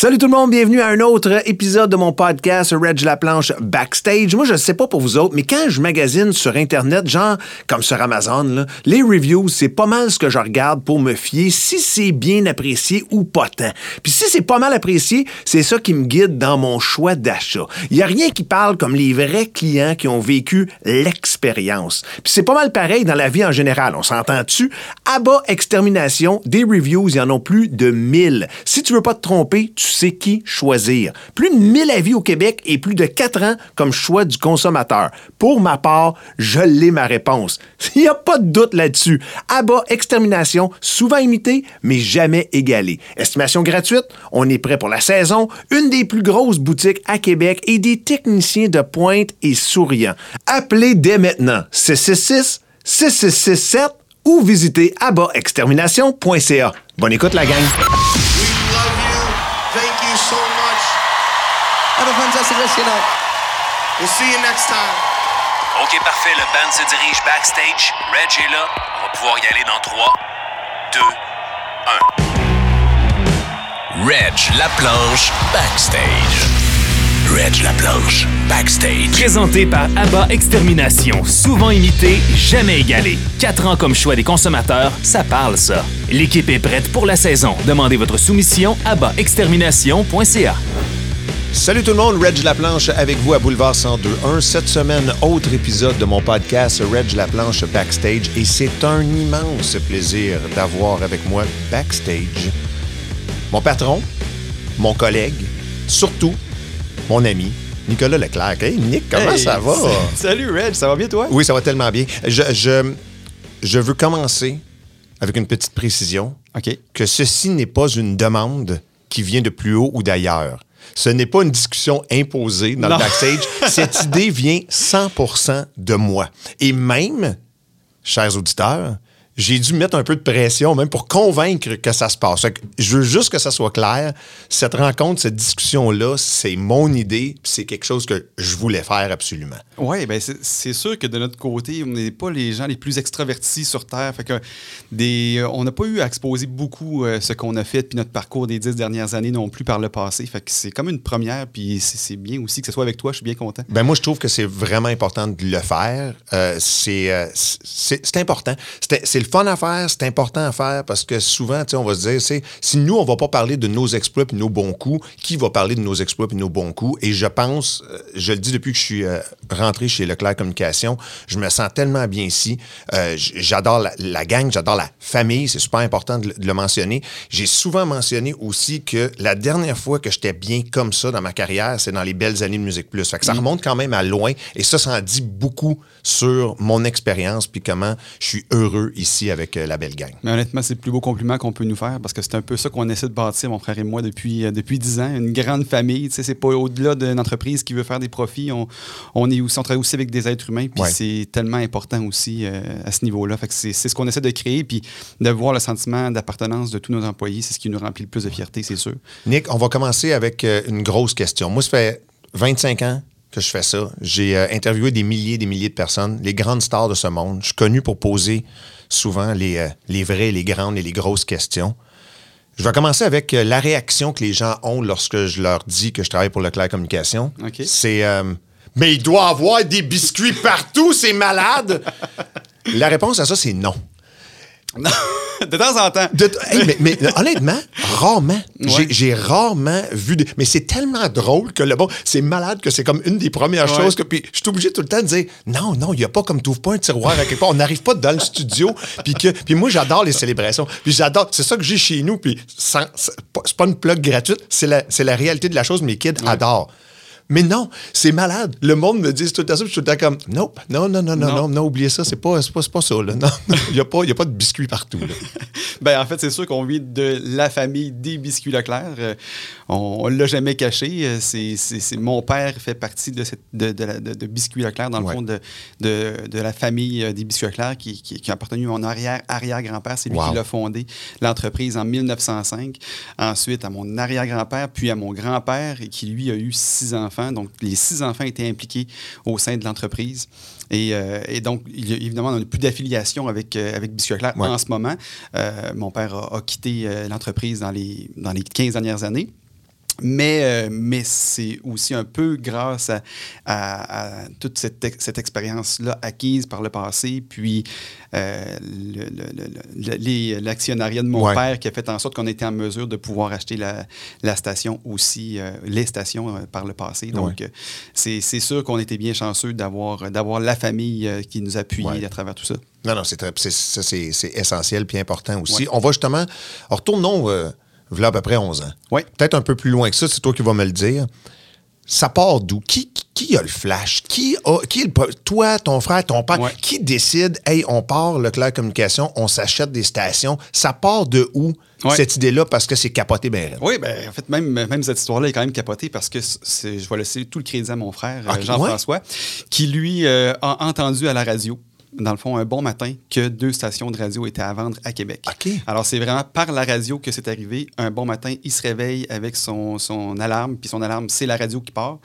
Salut tout le monde, bienvenue à un autre épisode de mon podcast Reg La Planche Backstage. Moi, je sais pas pour vous autres, mais quand je magasine sur Internet, genre comme sur Amazon, les reviews, c'est pas mal ce que je regarde pour me fier si c'est bien apprécié ou pas tant. Puis si c'est pas mal apprécié, c'est ça qui me guide dans mon choix d'achat. Il y a rien qui parle comme les vrais clients qui ont vécu l'expérience. Puis c'est pas mal pareil dans la vie en général, on s'entend-tu? À bas extermination, des reviews, il y en a plus de 1000. Si tu veux pas te tromper, tu sais qui choisir. Plus de 1000 avis au Québec et plus de 4 ans comme choix du consommateur. Pour ma part, je l'ai ma réponse. Il n'y a pas de doute là-dessus. Abat Extermination, souvent imité, mais jamais égalé. Estimation gratuite, on est prêt pour la saison, une des plus grosses boutiques à Québec et des techniciens de pointe et souriants. Appelez dès maintenant 666 6667 ou visitez abatextermination.ca. Bonne écoute la gang. Thank you so much. Have a fantastic rest of your night. We'll see you next time. OK, parfait. Le band se dirige backstage. Reg est là. On va pouvoir y aller dans 3, 2, 1. Reg Laplanche Backstage. Reg Laplanche Backstage. Présenté par ABBA Extermination, souvent imité, jamais égalé. Quatre ans comme choix des consommateurs, ça parle ça. L'équipe est prête pour la saison. Demandez votre soumission à abaextermination.ca. Salut tout le monde, Reg Laplanche avec vous à Boulevard 1021. Cette semaine, autre épisode de mon podcast Reg Laplanche Backstage et c'est un immense plaisir d'avoir avec moi backstage mon patron, mon collègue, surtout mon ami, Nicolas Leclerc. Hey Nick, comment Hey, ça va? Salut Reg, ça va bien toi? Oui, ça va tellement bien. Je, je, je veux commencer avec une petite précision OK. que ceci n'est pas une demande qui vient de plus haut ou d'ailleurs. Ce n'est pas une discussion imposée dans Non. le backstage. Cette idée vient 100% de moi. Et même, chers auditeurs, j'ai dû mettre un peu de pression même pour convaincre que ça se passe. Que je veux juste que ça soit clair. Cette rencontre, cette discussion-là, c'est mon idée, c'est quelque chose que je voulais faire absolument. Oui, ben c'est sûr que de notre côté, on n'est pas les gens les plus extravertis sur Terre. Fait que des, euh, on n'a pas eu à exposer beaucoup euh, ce qu'on a fait, puis notre parcours des dix dernières années non plus par le passé. Fait que c'est comme une première, puis c'est bien aussi que ce soit avec toi. Je suis bien content. Ben moi, je trouve que c'est vraiment important de le faire. Euh, c'est, euh, important. C'est le fun à faire, c'est important à faire parce que souvent, tu sais, on va se dire, c'est, si nous, on va pas parler de nos exploits et nos bons coups, qui va parler de nos exploits et nos bons coups? Et je pense, euh, je le dis depuis que je suis euh, rentré chez Leclerc Communication, je me sens tellement bien ici. Euh, j'adore la, la gang, j'adore la famille, c'est super important de, le- de le mentionner. J'ai souvent mentionné aussi que la dernière fois que j'étais bien comme ça dans ma carrière, c'est dans les belles années de Musique Plus. Fait que ça remonte quand même à loin et ça, ça en dit beaucoup sur mon expérience puis comment je suis heureux ici avec euh, la belle gang. Mais honnêtement, c'est le plus beau compliment qu'on peut nous faire parce que c'est un peu ça qu'on essaie de bâtir, mon frère et moi, depuis, euh, depuis 10 ans. Une grande famille. Tu sais, c'est pas au-delà d'une entreprise qui veut faire des profits. On, on, est aussi, on travaille aussi avec des êtres humains. Puis Ouais. c'est tellement important aussi euh, à ce niveau-là. Fait que c'est ce qu'on essaie de créer. Puis de voir le sentiment d'appartenance de tous nos employés, c'est ce qui nous remplit le plus de fierté, c'est sûr. Nick, on va commencer avec une grosse question. Moi, ça fait 25 ans que je fais ça. J'ai euh, interviewé des milliers et des milliers de personnes, les grandes stars de ce monde. Je suis connu pour poser souvent les, euh, les vraies, les grandes et les grosses questions. Je vais commencer avec euh, la réaction que les gens ont lorsque je leur dis que je travaille pour Leclerc Communication. OK. C'est euh, Mais il doit avoir des biscuits partout, c'est malade! la réponse à ça, c'est non. de temps en temps. De- hey, mais, mais, honnêtement, rarement. J'ai- Ouais. J'ai rarement vu. des- mais c'est tellement drôle que le bon, c'est malade que c'est comme une des premières Ouais. choses que. Puis je suis obligé tout le temps de dire non, non, il n'y a pas comme tu pas un tiroir à quelque part. On n'arrive pas dans le studio. Puis que, puis moi, j'adore les célébrations. Puis j'adore. C'est ça que j'ai chez nous. Puis sans- c'est pas une plug gratuite. C'est la, c'est la réalité de la chose. Mes kids adorent. Mais non, c'est malade. Le monde me dit tout temps ça, puis je suis tout le temps comme, nope, non, non, non, non, non, Non. non, oubliez ça, c'est pas, pas, pas ça, là. Non, il n'y a, pas- y a pas de biscuits partout, là. Ben, en fait, c'est sûr qu'on vit de la famille des biscuits Leclerc. Euh, on ne l'a jamais caché. Euh, C'est, mon père fait partie de, cette, de, de, la- de- de Biscuits Leclerc, dans le fond, de, de, de la famille euh, des Biscuits Leclerc qui, qui, qui a appartenu à mon arrière-arrière-grand-père. C'est lui Wow. qui l'a fondé, l'entreprise, en 1905. Ensuite, à mon arrière-grand-père, puis à mon grand-père, qui, lui, a eu six enfants. Donc, les six enfants étaient impliqués au sein de l'entreprise. Et, euh, et donc, il y a- évidemment, on n'a plus d'affiliation avec, euh, avec Ouais. en ce moment. Euh, mon père a, a quitté euh, l'entreprise dans les, dans les 15 dernières années. Mais, euh, mais c'est aussi un peu grâce à, à- à toute cette, cette expérience-là acquise par le passé, puis euh, l'actionnariat de mon Ouais. père qui a fait en sorte qu'on était en mesure de pouvoir acheter la, la station aussi, euh, les stations euh, par le passé. Donc, Ouais. c'est sûr qu'on était bien chanceux d'avoir la famille qui nous appuyait Ouais. à travers tout ça. Non, non, c'est essentiel puis important aussi. On va justement. Retournons, euh, voilà à peu près 11 ans. Ouais. Peut-être un peu plus loin que ça, c'est toi qui vas me le dire. Ça part d'où? Qui, qui- a le flash? Qui a, qui est le toi, ton frère, ton père, Ouais. qui décide, hey, on part Leclerc Communication, on s'achète des stations? Ça part de où, Ouais. cette idée-là, parce que c'est capoté ben? Oui, ben, en fait, même, même cette histoire-là est quand même capotée parce que c'est- je vais laisser tout le crédit à mon frère, euh, Ok, Jean-François, qui, lui, euh, a entendu à la radio, dans le fond, un bon matin, que deux stations de radio étaient à vendre à Québec. Alors, c'est vraiment par la radio que c'est arrivé. Un bon matin, il se réveille avec son, son alarme, puis son alarme, c'est la radio qui part.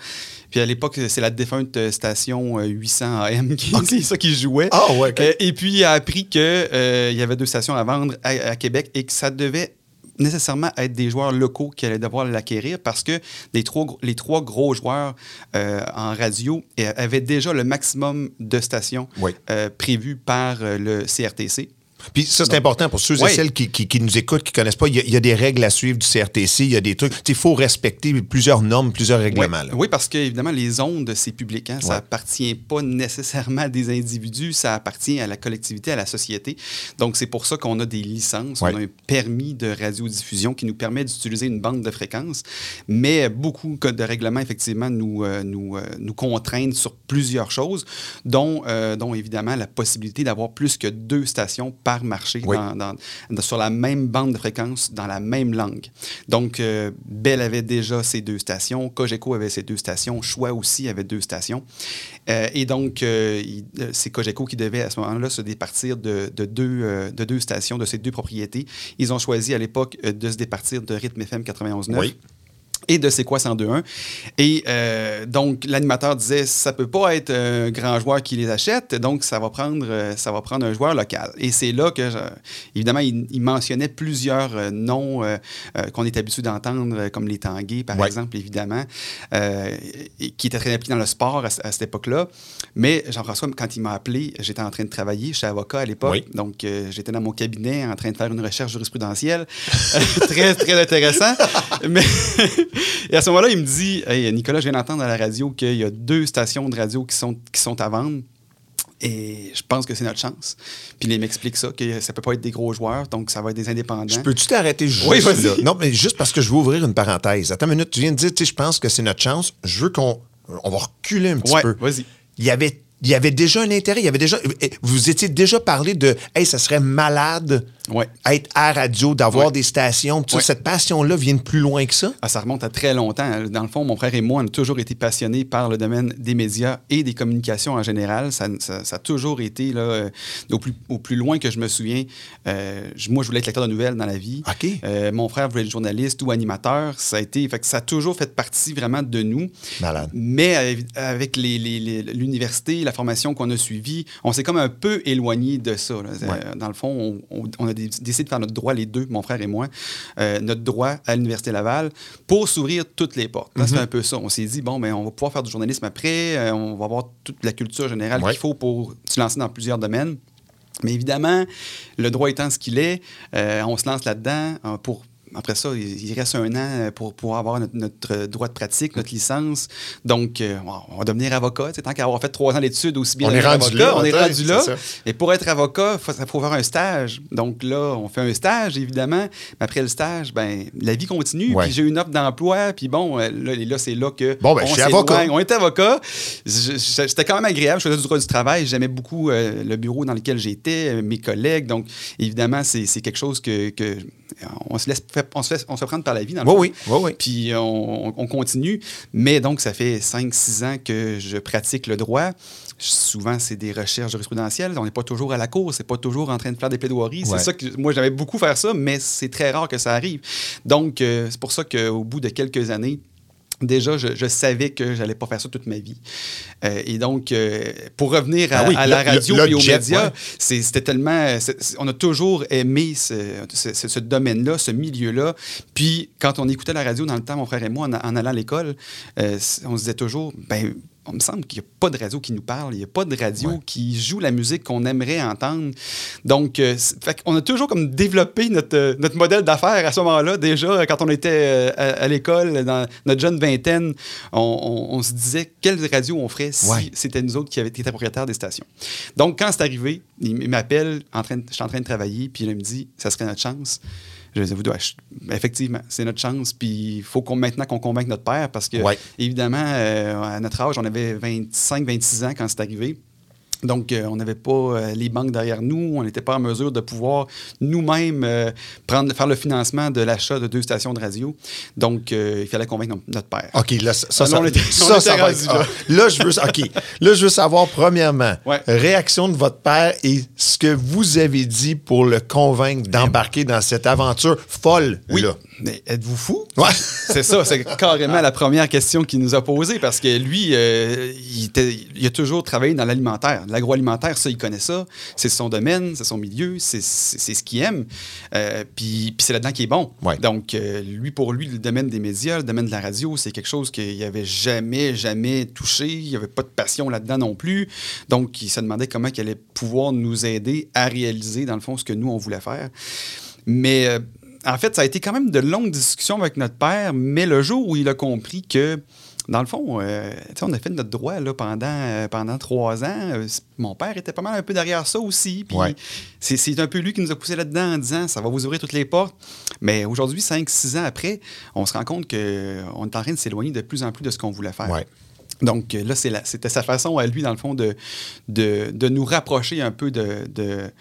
Puis à l'époque, c'est la défunte euh, station euh, 800 AM qui c'est ça qui jouait. Ah, ouais. Euh, et puis, il a appris qu'il y avait deux stations à vendre à, à Québec et que ça devait nécessairement être des joueurs locaux qui allaient devoir l'acquérir parce que les trois, gros- les trois gros joueurs euh, en radio euh, avaient déjà le maximum de stations Oui. euh, prévues par le CRTC. Puis ça, c'est important pour ceux et celles qui, qui- qui nous écoutent, qui ne connaissent pas. Il y, a, il y a des règles à suivre du CRTC, il y a des trucs. Il faut respecter plusieurs normes, plusieurs règlements. Oui, oui, parce que évidemment, les ondes, c'est public. hein. Ça Ouais. appartient pas nécessairement à des individus, ça appartient à la collectivité, à la société. Donc, c'est pour ça qu'on a des licences, on a un permis de radiodiffusion qui nous permet d'utiliser une bande de fréquences. Mais beaucoup de règlements, effectivement, nous, euh, nous, euh, nous contraignent sur plusieurs choses, dont, euh, dont évidemment la possibilité d'avoir plus que deux stations par marché Oui. dans- dans- dans- sur la même bande de fréquences, dans la même langue. Donc, euh, Bell avait déjà ses deux stations, Cogeco avait ses deux stations, Choix aussi avait deux stations. Euh, et donc, euh, c'est Cogeco qui devait à ce moment-là se départir de, de deux, de deux stations, de ces deux propriétés. Ils ont choisi à l'époque de se départir de Rythme FM 91.9 Oui. Et de C'est quoi 102.1. Et euh, donc, l'animateur disait, ça peut pas être un grand joueur qui les achète, donc ça va prendre, euh, ça va prendre un joueur local. Et c'est là que, je- évidemment, il, il mentionnait plusieurs euh, noms euh, qu'on est habitué d'entendre, comme les Tanguay, par Ouais. exemple, évidemment, et qui étaient très impliqués dans le sport à, ce- à cette époque-là. Mais Jean-François, quand il m'a appelé, j'étais en train de travailler, j'étais avocat à l'époque, Oui. donc j'étais dans mon cabinet en train de faire une recherche jurisprudentielle. très, très intéressant. Mais et à ce moment-là, il me dit Hey, Nicolas, je viens d'entendre à la radio qu'il y a deux stations de radio qui sont, qui sont à vendre. Et je pense que c'est notre chance. Puis il m'explique ça, que ça peut pas être des gros joueurs, donc ça va être des indépendants. Je peux-tu t'arrêter juste Oui, là? Non, mais juste parce que je veux ouvrir une parenthèse. Attends une minute, tu viens de dire, tu sais, je pense que c'est notre chance. Je veux qu'on on va reculer un petit Ouais, peu. vas-y. Il y avait il y avait déjà un intérêt, il y avait déjà vous étiez déjà parlé de hey, ça serait malade Ouais. être à radio, d'avoir Ouais. des stations. Tout. Ouais. Cette passion-là vient de plus loin que ça? Ah, ça remonte à très longtemps. Dans le fond, mon frère et moi, on a toujours été passionnés par le domaine des médias et des communications en général. Ça, ça- ça a toujours été, là, euh, au, plus, au plus loin que je me souviens, euh, moi, je voulais être lecteur de nouvelles dans la vie. Euh, mon frère voulait être journaliste ou animateur. Ça a, été, fait que ça a toujours fait partie vraiment de nous. Malade. Mais avec les- les- les- l'université, la formation qu'on a suivie, on s'est comme un peu éloigné de ça. Euh, Dans le fond, on, a dé- décidé de faire notre droit, les deux, mon frère et moi, euh, notre droit à l'Université Laval pour s'ouvrir toutes les portes. Là, Mm-hmm. c'est un peu ça. On s'est dit, bon, ben, on va pouvoir faire du journalisme après, euh, on va avoir toute la culture générale Ouais. qu'il faut pour se lancer dans plusieurs domaines. Mais évidemment, le droit étant ce qu'il est, euh, on se lance là-dedans pour. Après ça, il reste un an pour pouvoir avoir notre, notre droit de pratique, notre licence. Donc, euh, on va devenir avocat. Tant qu'à avoir fait trois ans d'études, aussi bien On est rendu avocat, là, on est rendu là. Et pour être avocat, il faut, faut faire un stage. Donc là, on fait un stage, évidemment. Mais après le stage, ben, la vie continue. Ouais. Puis j'ai une offre d'emploi. Puis bon, euh, là, là, c'est là que. Bon, ben, on je suis avocat. On était avocat. C'était quand même agréable. Je faisais du droit du travail. J'aimais beaucoup euh, le bureau dans lequel j'étais, euh, mes collègues. Donc, évidemment, c'est quelque chose que, que on se laisse fait- on se fait, on se prendre par la vie. Dans le Oui, fond. oui. Puis euh, on, on continue. Mais donc, ça fait 5-6 ans que je pratique le droit. Souvent, c'est des recherches jurisprudentielles. On n'est pas toujours à la cour, c'est pas toujours en train de faire des plaidoiries. Ouais. C'est ça que moi, j'avais beaucoup faire ça, mais c'est très rare que ça arrive. Donc, euh, c'est pour ça qu'au bout de quelques années, Déjà, je, je savais que j'allais pas faire ça toute ma vie. Euh, et donc, euh, pour revenir à, Ah oui, à la radio et aux médias, ouais. c'était tellement... on a toujours aimé ce, ce- ce- ce domaine-là, ce milieu-là. Puis, quand on écoutait la radio dans le temps, mon frère et moi, en, en allant à l'école, euh, on se disait toujours, ben on me semble qu'il n'y a pas de radio qui nous parle, il n'y a pas de radio Ouais. qui joue la musique qu'on aimerait entendre. Donc, euh, fait qu'on a toujours comme développé notre, euh, notre modèle d'affaires à ce moment-là. Déjà, euh, quand on était à, à l'école, dans notre jeune vingtaine, on, on- on se disait quelle radio on ferait si Ouais. c'était nous autres qui, étaient propriétaires des stations. Donc, quand c'est arrivé, il, m'appelle, en train de- je suis en train de travailler, puis il me dit, ça serait notre chance. Je dois- je- effectivement, c'est notre chance, puis il faut qu'on, maintenant qu'on convainque notre père, parce que, Ouais. évidemment, euh, à notre âge, on avait 25-26 ans quand c'est arrivé. Donc, euh, on n'avait pas euh, les banques derrière nous, on n'était pas en mesure de pouvoir nous-mêmes euh, prendre, faire le financement de l'achat de deux stations de radio. Donc, il fallait convaincre notre- père. OK, là, ça, ça, là, on ça- était- ça, on était ça va être- là. là, je veux, OK. Là, je veux savoir, premièrement, Ouais. réaction de votre père et ce que vous avez dit pour le convaincre d'embarquer dans cette aventure folle, Oui. là. Mais êtes-vous fou? Ouais. C'est ça, c'est carrément la première question qu'il nous a posée parce que lui, euh, il, était- il a toujours travaillé dans l'alimentaire. L'agroalimentaire, ça, il connaît ça. C'est son domaine, c'est son milieu, c'est ce qu'il aime. Euh, Puis c'est là-dedans qu'il est bon. Ouais. Donc, euh, lui, pour lui, le domaine des médias, le domaine de la radio, c'est quelque chose qu'il n'avait jamais, jamais touché. Il n'y avait pas de passion là-dedans non plus. Donc, il se demandait comment il allait pouvoir nous aider à réaliser, dans le fond, ce que nous, on voulait faire. Mais en fait, ça a été quand même de longues discussions avec notre père, mais le jour où il a compris que, dans le fond, euh, on a fait notre droit là, pendant, euh, pendant trois ans. euh, mon père était pas mal un peu derrière ça aussi. Puis Ouais. c'est, un peu lui qui nous a poussé là-dedans en disant ça va vous ouvrir toutes les portes. Mais aujourd'hui, cinq, six ans après, on se rend compte qu'on est en train de s'éloigner de plus en plus de ce qu'on voulait faire. Ouais. Donc là, c'était sa façon à lui, dans le fond, de, de, de nous rapprocher un peu de, de,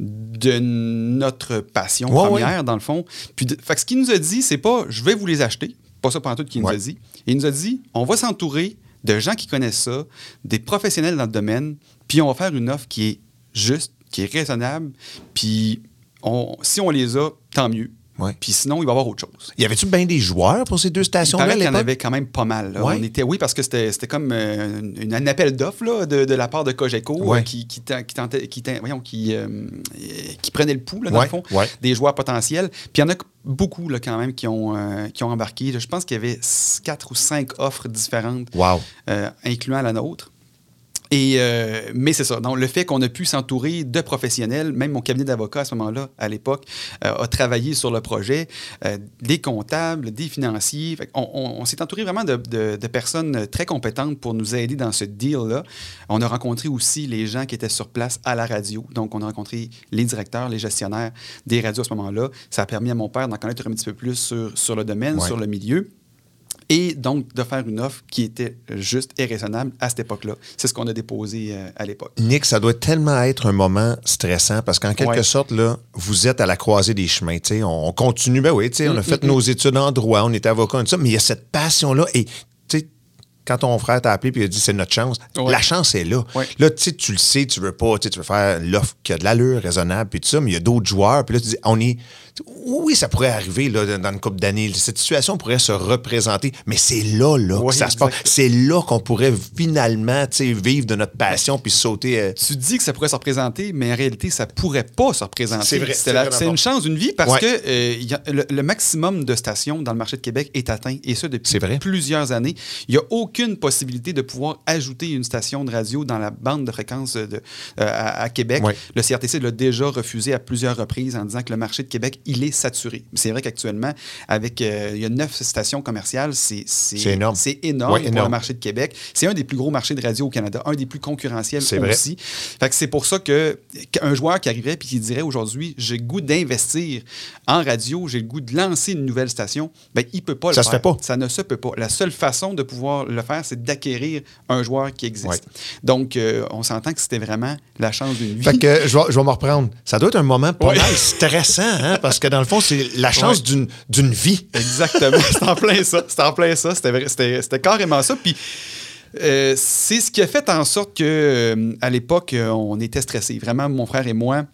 de notre passion Ouais, première, dans le fond. Puis, de- fait que ce qu'il nous a dit, c'est pas je vais vous les acheter. Pas ça pendant tout qu'il nous a dit. Il nous a dit on va s'entourer de gens qui connaissent ça, des professionnels dans le domaine, puis on va faire une offre qui est juste, qui est raisonnable, puis on, si on les a, tant mieux. Ouais. Puis sinon, il va y avoir autre chose. Y avait-tu bien des joueurs pour ces deux Il stations-là? qu'il y en avait quand même pas mal. Ouais. On était, oui, parce que c'était c'était comme euh, une- un appel d'offres de, de la part de Cogeco Ouais. euh, qui, qui, ten- qui tentait- qui ten- voyons, qui, euh, qui prenait le pouls, là, dans le fond, des joueurs potentiels. Puis il y en a beaucoup là, quand même qui ont, euh, qui ont embarqué. Je pense qu'il y avait quatre ou cinq offres différentes, Wow. euh, incluant la nôtre. Et, euh, mais c'est ça. Donc, le fait qu'on a pu s'entourer de professionnels, même mon cabinet d'avocats à ce moment-là, à l'époque, euh, a travaillé sur le projet, euh, des comptables, des financiers. On on- on s'est entouré vraiment de, de- de personnes très compétentes pour nous aider dans ce deal-là. On a rencontré aussi les gens qui étaient sur place à la radio. Donc, on a rencontré les directeurs, les gestionnaires des radios à ce moment-là. Ça a permis à mon père d'en connaître un petit peu plus sur, sur le domaine, Ouais. sur le milieu. Et donc, de faire une offre qui était juste et raisonnable à cette époque-là. C'est ce qu'on a déposé euh, à l'époque. Nick, ça doit tellement être un moment stressant parce qu'en quelque Ouais. sorte, là, vous êtes à la croisée des chemins. On, on continue, ben oui, tu sais, Mm, on a fait nos études en droit, on était avocat, ça, mais il y a cette passion-là. Et tu sais, quand ton frère t'a appelé et il a dit c'est notre chance, Ouais. la chance est là. Ouais. Là, tu sais, tu le sais, tu veux pas, tu veux faire l'offre qui a de l'allure, raisonnable, puis tout ça, mais il y a d'autres joueurs, puis là, tu dis, on est. Oui, ça pourrait arriver là, dans une couple d'années. Cette situation pourrait se représenter, mais c'est là, là, Oui, que ça se passe. exact. C'est là qu'on pourrait finalement, vivre de notre passion puis sauter. euh, Tu dis que ça pourrait se représenter, mais en réalité, ça pourrait pas se représenter. C'est vrai, C'est une chance d'une vie parce Ouais. que euh, il y a- le, le maximum de stations dans le marché de Québec est atteint, et ça depuis vrai. plusieurs années. Il n'y a aucune possibilité de pouvoir ajouter une station de radio dans la bande de fréquence de, euh, à, à Québec. Ouais. Le CRTC l'a déjà refusé à plusieurs reprises en disant que le marché de Québec, il est saturé. C'est vrai qu'actuellement, avec euh, il y a neuf stations commerciales, c'est C'est énorme. C'est énorme Ouais, pour énorme. le marché de Québec. C'est un des plus gros marchés de radio au Canada, un des plus concurrentiels aussi. Fait que c'est pour ça que qu'un joueur qui arriverait puis qui dirait aujourd'hui j'ai le goût d'investir en radio, j'ai le goût de lancer une nouvelle station, ben il peut pas Ça le se faire. fait pas. Ça ne se peut pas. La seule façon de pouvoir le faire, c'est d'acquérir un joueur qui existe. Ouais. Donc euh, on s'entend que c'était vraiment la chance d'une vie. Fait que je vais, je vais me reprendre. Ça doit être un moment pas Ouais. mal stressant, hein, parce que dans le fond, c'est la chance Ouais. d'une, vie. Exactement, c'est en plein ça. C'est en plein ça. C'était, c'était, c'était carrément ça. Puis euh, c'est ce qui a fait en sorte que euh, à l'époque, euh, on était stressés. Vraiment, mon frère et moi.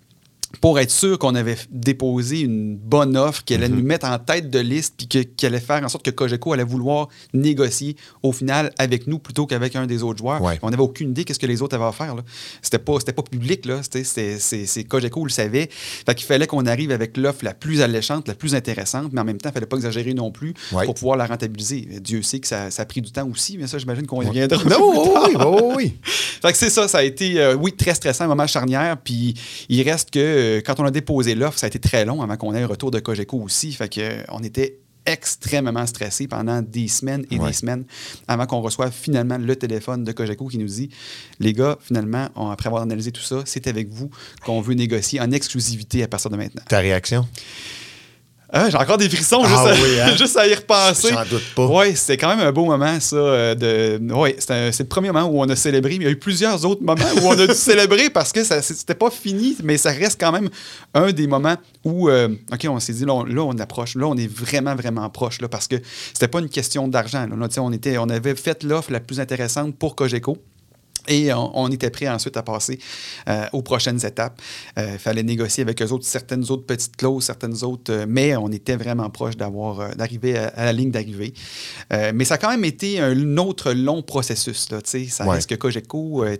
Pour être sûr qu'on avait déposé une bonne offre, Mhm. allait nous mettre en tête de liste, puis que- qui allait faire en sorte que Cogeco allait vouloir négocier au final avec nous plutôt qu'avec un des autres joueurs. Ouais. On n'avait aucune idée qu'est-ce que les autres avaient à faire. C'était pas, c'était pas public, là. C'est, c'est Cogeco le savait. Fait qu'il fallait qu'on arrive avec l'offre la plus alléchante, la plus intéressante, mais en même temps, il fallait pas exagérer non plus Ouais. pour pouvoir la rentabiliser. Dieu sait que ça, ça a pris du temps aussi, mais ça, j'imagine qu'on y reviendra. Non, oui, tard. oui, oui, oui. Fait que c'est ça, ça a été, euh, oui, très stressant, un moment charnière. Puis il reste que quand on a déposé l'offre, ça a été très long avant qu'on ait un retour de Cogeco aussi. Fait que euh, on était extrêmement stressé pendant des semaines et Ouais. des semaines avant qu'on reçoive finalement le téléphone de Cogeco qui nous dit Les gars, finalement, on- après avoir analysé tout ça, c'est avec vous qu'on veut négocier en exclusivité à partir de maintenant. Ta réaction? Ah, J'ai encore des frissons Ah juste, à, oui, hein? juste à y repenser. J'en doute pas. Oui, c'était quand même un beau moment, ça. euh, de... ouais, c'est le premier moment où on a célébré, mais il y a eu plusieurs autres moments où on a dû célébrer parce que c'était pas fini, mais ça reste quand même un des moments où, euh, OK, on s'est dit, là, on, là, on approche. Là, on est vraiment, vraiment proche, là, parce que c'était pas une question d'argent. on, était, on avait fait l'offre la plus intéressante pour Cogeco. Et on, on était prêt ensuite à passer euh, aux prochaines étapes. Il fallait négocier avec eux autres certaines autres petites clauses, certaines autres, euh, mais on était vraiment proche d'avoir euh, d'arriver à, à la ligne d'arrivée. Euh, mais ça a quand même été un autre long processus. Là, ça Ouais. reste que Cogeco, euh,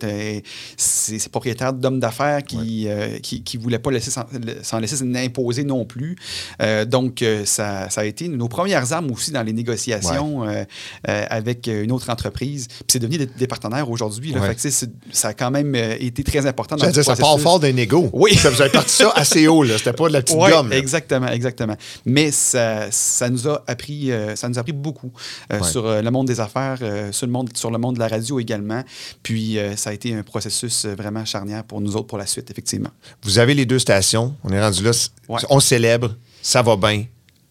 c'est propriétaire d'hommes d'affaires qui ne voulaient pas laisser s'en laisser imposer non plus. Euh, donc, euh, ça, ça a été nos premières armes aussi dans les négociations euh, euh, avec une autre entreprise. Puis c'est devenu des, des partenaires aujourd'hui. Que, ça a quand même euh, été très important dans dire, ça part fort d'un égo. Oui. Ça, vous avez parti ça assez haut, là. C'était pas de la petite Ouais, gomme. là. exactement, exactement. Mais ça, ça nous a appris, euh, ça nous a appris beaucoup euh, Ouais. sur euh, le monde des affaires, sur, le monde, sur le monde de la radio également. Puis ça a été un processus vraiment charnière pour nous autres pour la suite, effectivement. Vous avez les deux stations. On est rendu là. Ouais. On célèbre. Ça va bien.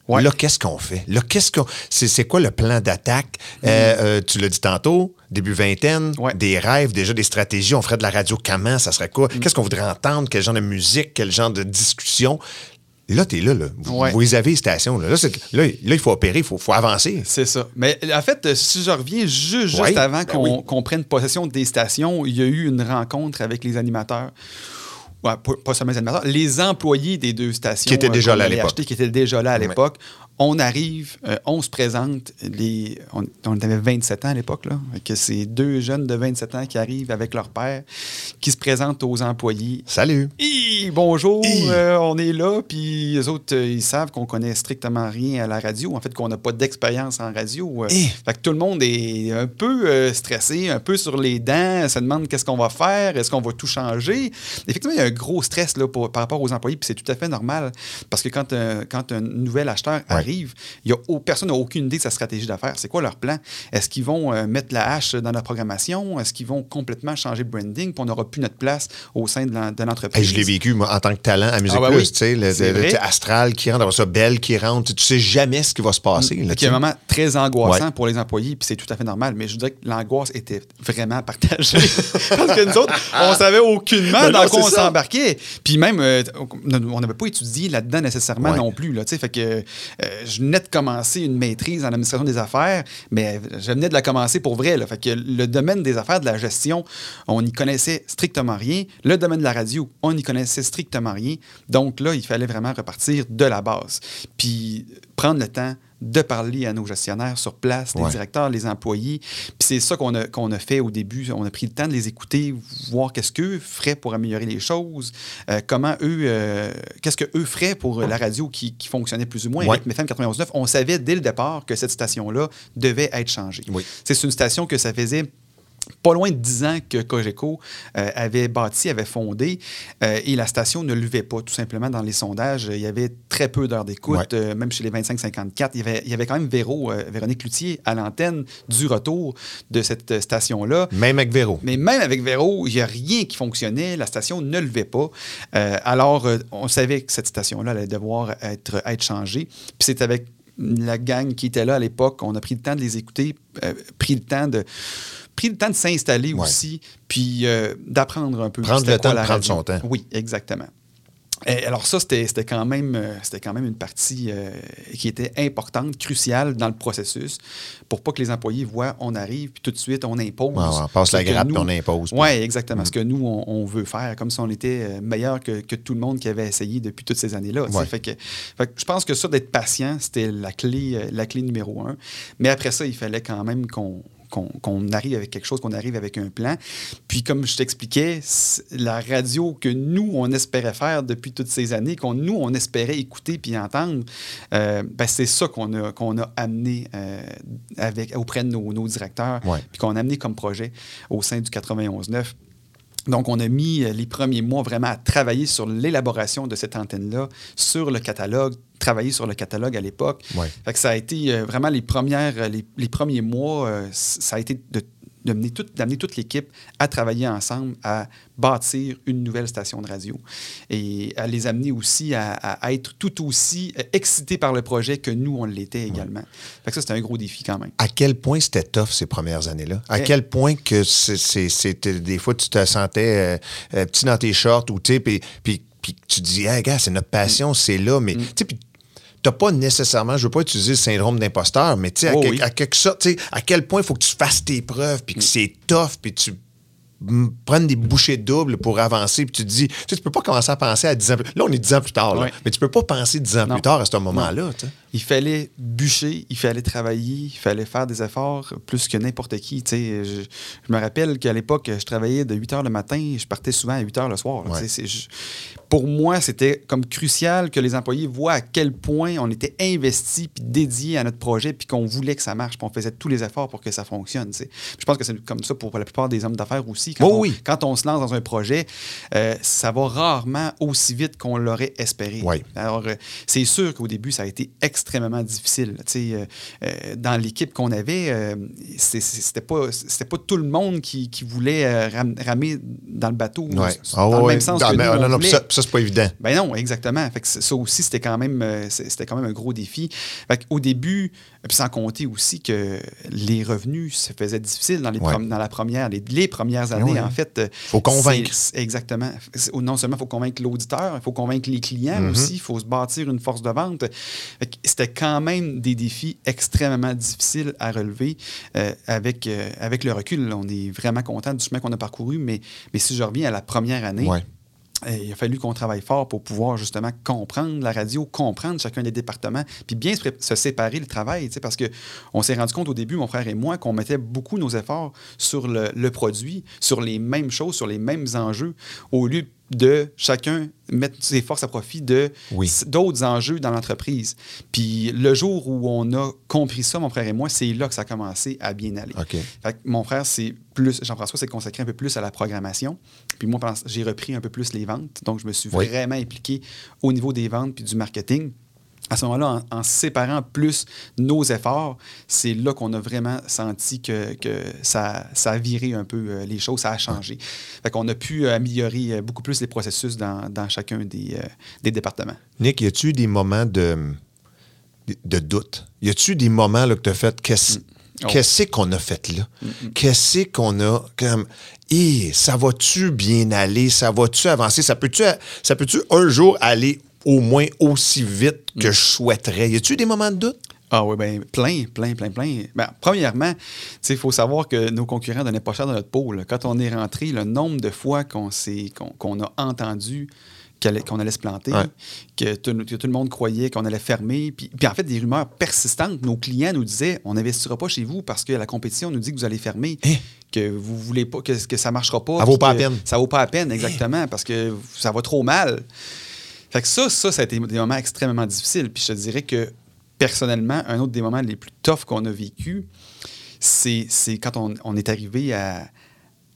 Ouais. Là, qu'est-ce qu'on fait? Là, qu'est-ce qu'on. C'est, quoi le plan d'attaque? Euh, euh, tu l'as dit tantôt, début vingtaine, Mm. Ouais. des rêves, déjà des stratégies. On ferait de la radio comment? Ça serait Mm. quoi? Qu'est-ce qu'on voudrait entendre? Quel genre de musique? Quel genre de discussion? Là, t'es là, là. Vous, Ouais. vous les avez, les stations. Là, là, c'est- là, là, il faut opérer, il faut, faut avancer. C'est ça. Mais en fait, euh, si je reviens ju- juste, Ouais, avant ben qu'on oui. qu'on prenne possession des stations, il y a eu une rencontre avec les animateurs. Ouais, pas, seulement les animateurs, les employés des deux stations. Qui étaient euh, déjà là à l'époque. Qui étaient déjà là à l'époque. On arrive, euh, on se présente, les, on, on avait 27 ans à l'époque, là. Que c'est deux jeunes de 27 ans qui arrivent avec leur père, qui se présentent aux employés. Salut. Hi, bonjour, Hi. euh, on est là, puis les autres, euh, ils savent qu'on connaît strictement rien à la radio, en fait, qu'on n'a pas d'expérience en radio. Fait que tout le monde est un peu stressé, un peu sur les dents, se demande qu'est-ce qu'on va faire, est-ce qu'on va tout changer. Effectivement, il y a un gros stress là, pour- par rapport aux employés, puis c'est tout à fait normal, parce que quand, un- quand un nouvel acheteur Ouais. Arrive, y a, personne n'a aucune idée de sa stratégie d'affaires. C'est quoi leur plan? Est-ce qu'ils vont euh, mettre la hache dans la programmation? Est-ce qu'ils vont complètement changer le branding, puis on n'aura plus notre place au sein de Hey, l'entreprise? je l'ai vécu, moi, en tant que talent à Musique Ah, bah oui. tu sais, C'est Astral qui rentre, ça, Belle qui rentre, tu, sais jamais ce qui va se passer. là, sais. un moment très angoissant Ouais. pour les employés, puis c'est tout à fait normal. Mais je dirais que l'angoisse était vraiment partagée. Parce que nous autres, on savait aucunement Ben dans quoi on c'est s'embarquait. Puis même, euh, on n'avait pas étudié là-dedans nécessairement Ouais. non plus. Là, tu sais. fait que euh, je venais de commencer une maîtrise en administration des affaires, mais je venais de la commencer pour vrai. Fait que le domaine des affaires, de la gestion, on n'y connaissait strictement rien. Le domaine de la radio, on n'y connaissait strictement rien. Donc là, il fallait vraiment repartir de la base. Puis prendre le temps de parler à nos gestionnaires sur place, les Ouais. directeurs, les employés. Puis c'est ça qu'on a, qu'on a fait au début. On a pris le temps de les écouter, voir qu'est-ce qu'eux feraient pour améliorer les choses, euh, comment eux, euh, qu'est-ce qu'eux feraient pour la radio qui, qui fonctionnait plus ou moins. Ouais. Avec FM 91.9, on savait dès le départ que cette station-là devait être changée. Oui. C'est une station que ça faisait pas loin de 10 ans que Cogeco euh, avait bâti, avait fondé, euh, et la station ne levait pas, tout simplement, dans les sondages. Il y avait très peu d'heures d'écoute, Ouais. euh, même chez les 25-54. Il y avait, il y avait quand même Véro, Véronique Loutier à l'antenne du retour de cette station-là. Même avec Véro. Mais même avec Véro, il n'y a rien qui fonctionnait. La station ne levait pas. Alors, on savait que cette station-là allait devoir être, être changée. Puis c'est avec la gang qui était là à l'époque, on a pris le temps de les écouter, euh, pris le temps de pris le temps de s'installer Ouais. aussi, puis euh, d'apprendre un peu. Prendre le quoi temps de la prendre radio? son temps. Oui, exactement. Et alors ça, c'était quand, même, euh, quand même une partie euh, qui était importante, cruciale dans le processus, pour pas que les employés voient on arrive, puis tout de suite on impose. Ouais, on passe la grappe, nous- puis on impose. Oui, exactement. Ce que nous, on, on veut faire, comme si on était euh, meilleur que, que tout le monde qui avait essayé depuis toutes ces années-là. Ouais. Fait que, fait que je pense que ça, d'être patient, c'était la clé, la clé numéro un. Mais après ça, il fallait quand même qu'on qu'on arrive avec quelque chose, qu'on arrive avec un plan. Puis comme je t'expliquais, la radio que nous, on espérait faire depuis toutes ces années, qu'on nous, on espérait écouter puis entendre, euh, ben, c'est ça qu'on a, qu'on a amené euh, avec, auprès de nos, nos directeurs, Ouais. puis qu'on a amené comme projet au sein du 91.9. Donc, on a mis euh, les premiers mois vraiment à travailler sur l'élaboration de cette antenne-là, sur le catalogue, travailler sur le catalogue à l'époque. Ouais. Fait que ça a été euh, vraiment les, premières, euh, les, les premiers mois, ça a été de tout- d'amener toute l'équipe à travailler ensemble, à bâtir une nouvelle station de radio et à les amener aussi à, à être tout aussi euh, excités par le projet que nous, on l'était également. Fait que ça, c'était un gros défi quand même. À quel point c'était tough ces premières années-là? À Eh. quel point que c'était des fois tu te sentais euh, euh, petit dans tes shorts ou tu sais, puis puis- tu te dis, hey, gars, c'est notre passion, Mm. c'est là, mais tu sais, puis t'as pas nécessairement, je veux pas utiliser le syndrome d'imposteur, mais tu sais, à, Oh quel- oui. à quelque sorte, tu sais, à quel point il faut que tu fasses tes preuves, puis que c'est tough, puis tu mm, prennes des bouchées doubles pour avancer, puis tu te dis, tu sais, tu peux pas commencer à penser à 10 ans plus Là, on est 10 ans plus tard, là, mais tu peux pas penser 10 ans Non. plus tard à ce moment-là. Il fallait bûcher, il fallait travailler, il fallait faire des efforts plus que n'importe qui. tu sais. Je, je me rappelle qu'à l'époque, je travaillais de 8 h le matin et je partais souvent à 8 h le soir. Ouais. Je- pour moi, c'était comme crucial que les employés voient à quel point on était investi puis dédié à notre projet puis qu'on voulait que ça marche puis on faisait tous les efforts pour que ça fonctionne. Je pense que c'est comme ça pour la plupart des hommes d'affaires aussi. Quand, Oh on, oui. quand on se lance dans un projet, euh, ça va rarement aussi vite qu'on l'aurait espéré. Ouais. Alors, euh, c'est sûr qu'au début, ça a été extrêmement difficile. Tu sais, euh, euh, dans l'équipe qu'on avait, euh, c'était pas, c'était pas tout le monde qui, qui voulait euh, ram- ramer dans le bateau Ouais. Ah dans le même sens Ah, que mais, nous, non, non, voulait. ça, ça, c'est pas évident. Ben non, exactement. Fait que ça aussi, c'était quand même quand même un gros défi. Fait Au début, puis sans compter aussi que les revenus se faisaient difficiles dans, les Ouais. dans la première, les, les premières années, Ouais. en fait. Faut convaincre. Exactement. Non seulement il faut convaincre l'auditeur, il faut convaincre les clients Mm-hmm. aussi, il faut se bâtir une force de vente. C'était quand même des défis extrêmement difficiles à relever euh, avec, euh, avec le recul. On est vraiment content du chemin qu'on a parcouru, mais, mais si je reviens à la première année, Ouais. euh, il a fallu qu'on travaille fort pour pouvoir justement comprendre la radio, comprendre chacun des départements, puis bien se, séparer le travail, tu sais, parce qu'on s'est rendu compte au début, mon frère et moi, qu'on mettait beaucoup nos efforts sur le, le produit, sur les mêmes choses, sur les mêmes enjeux, au lieu de chacun mettre ses forces à profit de Oui. d'autres enjeux dans l'entreprise. Puis le jour où on a compris ça, mon frère et moi, c'est là que ça a commencé à bien aller. OK. Fait que mon frère, c'est plus, Jean-François s'est consacré un peu plus à la programmation. Puis moi, j'ai repris un peu plus les ventes. Donc, je me suis Oui. vraiment impliqué au niveau des ventes puis du marketing. À ce moment-là, en, en séparant plus nos efforts, c'est là qu'on a vraiment senti que, que ça, ça a viré un peu euh, les choses, ça a changé. Fait qu'on a pu euh, améliorer euh, beaucoup plus les processus dans, dans chacun des, euh, des départements. Nick, y a-tu des moments de, de doute? Y a-tu des moments là, que tu as fait, qu'est-ce Oh. qu'est-ce qu'on a fait là? Qu'est-ce qu'on a comme. Hé, ça va-tu bien aller? Ça va-tu avancer? Ça peut-tu ça peut un jour aller au moins aussi vite que je souhaiterais? Y a-tu des moments de doute? Ah oui, ben plein, plein, plein, plein. Ben, premièrement, il faut savoir que nos concurrents donnaient pas cher dans notre peau. là. Quand on est rentré, le nombre de fois qu'on qu'on qu'on a entendu qu'elle- qu'on allait se planter, Ouais. que, tout, que tout le monde croyait qu'on allait fermer. Puis, puis en fait, des rumeurs persistantes. Nos clients nous disaient on n'investira pas chez vous parce que la compétition nous dit que vous allez fermer, Hein? que vous voulez pas, que, que ça marchera pas. Ça vaut pas la peine. Ça vaut pas la peine, exactement, parce que ça va trop mal. Fait que ça, ça, ça a été des moments extrêmement difficiles. Puis je te dirais que personnellement, un autre des moments les plus toughs qu'on a vécu, c'est quand on, on est arrivé à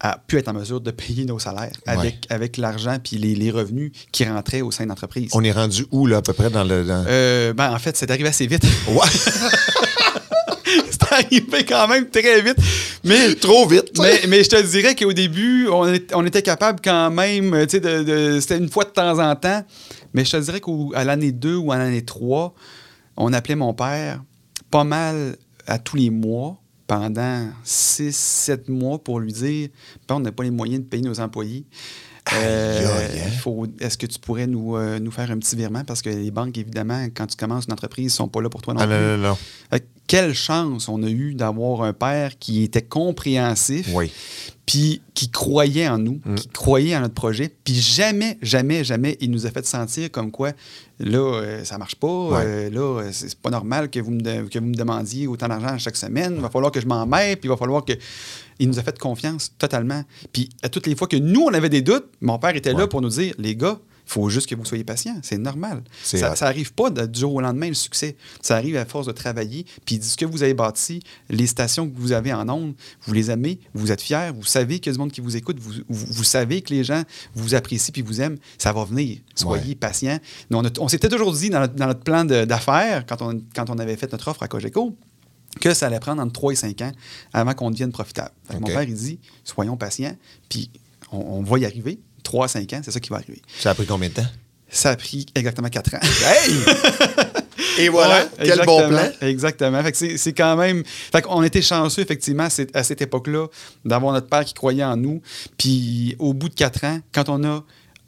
à pu être en mesure de payer nos salaires avec, avec l'argent puis les, les revenus qui rentraient au sein de l'entreprise. On est rendu où, là, à peu près dans le. dans- Euh, ben, en fait, c'est arrivé assez vite. Ouais. arrivé quand même très vite. Mais Trop vite. mais, mais je te dirais qu'au début, on, est- on était capable quand même, tu sais, de, de- c'était une fois de temps en temps. Mais je te dirais qu'à l'année 2 ou à l'année 3, on appelait mon père pas mal à tous les mois pendant 6-7 mois pour lui dire on n'a pas les moyens de payer nos employés. Euh, hein? il faut- Est-ce que tu pourrais nous, euh, nous faire un petit virement? Parce que les banques, évidemment, quand tu commences une entreprise, ne sont pas là pour toi non Ah, plus. non, non, non. Fait que quelle chance on a eu d'avoir un père qui était compréhensif, Oui. puis qui croyait en nous, Mm. qui croyait en notre projet, puis jamais, jamais, jamais, il nous a fait sentir comme quoi, là, euh, ça marche pas, Ouais. euh, là, euh, c'est pas normal que vous, me de- que vous me demandiez autant d'argent chaque semaine, il va falloir que je m'en mette, puis il va falloir que... Il nous a fait confiance totalement. Puis à toutes les fois que nous, on avait des doutes, mon père était là pour nous dire, les gars, il faut juste que vous soyez patients, c'est normal. Ça, hot. ça arrive pas de- du jour au lendemain, le succès. Ça arrive à force de travailler. Puis ce que vous avez bâti, les stations que vous avez en ondes, vous les aimez, vous êtes fiers, vous savez qu'il y a du monde qui vous écoute, vous, vous, vous savez que les gens vous apprécient puis vous aiment, ça va venir. Soyez Ouais. patients. Nous, on, s'était toujours dit dans notre, dans notre plan d'affaires, quand on, quand on avait fait notre offre à Cogeco, que ça allait prendre entre 3 et 5 ans avant qu'on devienne profitable. Fait que OK. Mon père, il dit, soyons patients, puis on, on va y arriver. 3 à 5 ans, c'est ça qui va arriver. Ça a pris combien de temps? Ça a pris exactement 4 ans. Hey! Et voilà, Ouais, quel bon plan. Exactement. Fait que c'est, c'est quand même. Fait qu'on était chanceux, effectivement, à cette- à cette époque-là, d'avoir notre père qui croyait en nous. Puis au bout de quatre ans, quand on a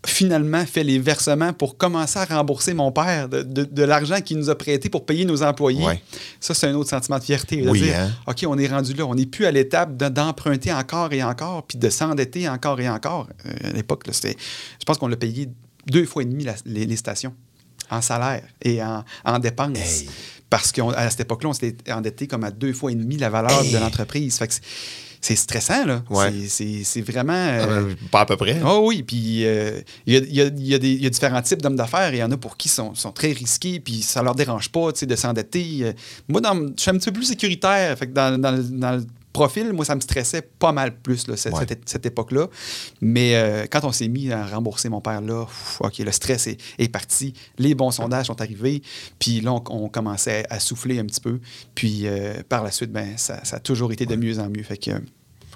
finalement fait les versements pour commencer à rembourser mon père de, de- de l'argent qu'il nous a prêté pour payer nos employés, Ouais. ça, c'est un autre sentiment de fierté. Oui, dire, hein? OK, on est rendu là. On n'est plus à l'étape de- d'emprunter encore et encore, puis de s'endetter encore et encore. Euh, à l'époque, je pense qu'on l'a payé deux fois et demi la- les, les stations en salaire et en, en dépenses. Hey. Parce qu'à cette époque-là, on s'était endetté comme à deux fois et demi la valeur Hey. de l'entreprise. Fait que c'est- stressant, là. Ouais. C'est- vraiment... Ah, euh, ben, Pas à peu près. Oh oui, puis euh, il y, a, il y a- il y a des- il y a différents types d'hommes d'affaires. Il y en a pour qui sont, sont très risqués, puis ça leur dérange pas de s'endetter. Euh, Moi, dans- je suis un petit peu plus sécuritaire. Fait que dans, dans le- dans le profil, moi, ça me stressait pas mal plus, là, cette, Ouais. cette- cette époque-là. Mais euh, quand on s'est mis à rembourser mon père, là, pff, OK, le stress est, est parti. Les bons sondages sont arrivés. Puis là, on, on commençait à souffler un petit peu. Puis euh, par la suite, ben, ça, ça a toujours été de mieux en mieux. Fait que,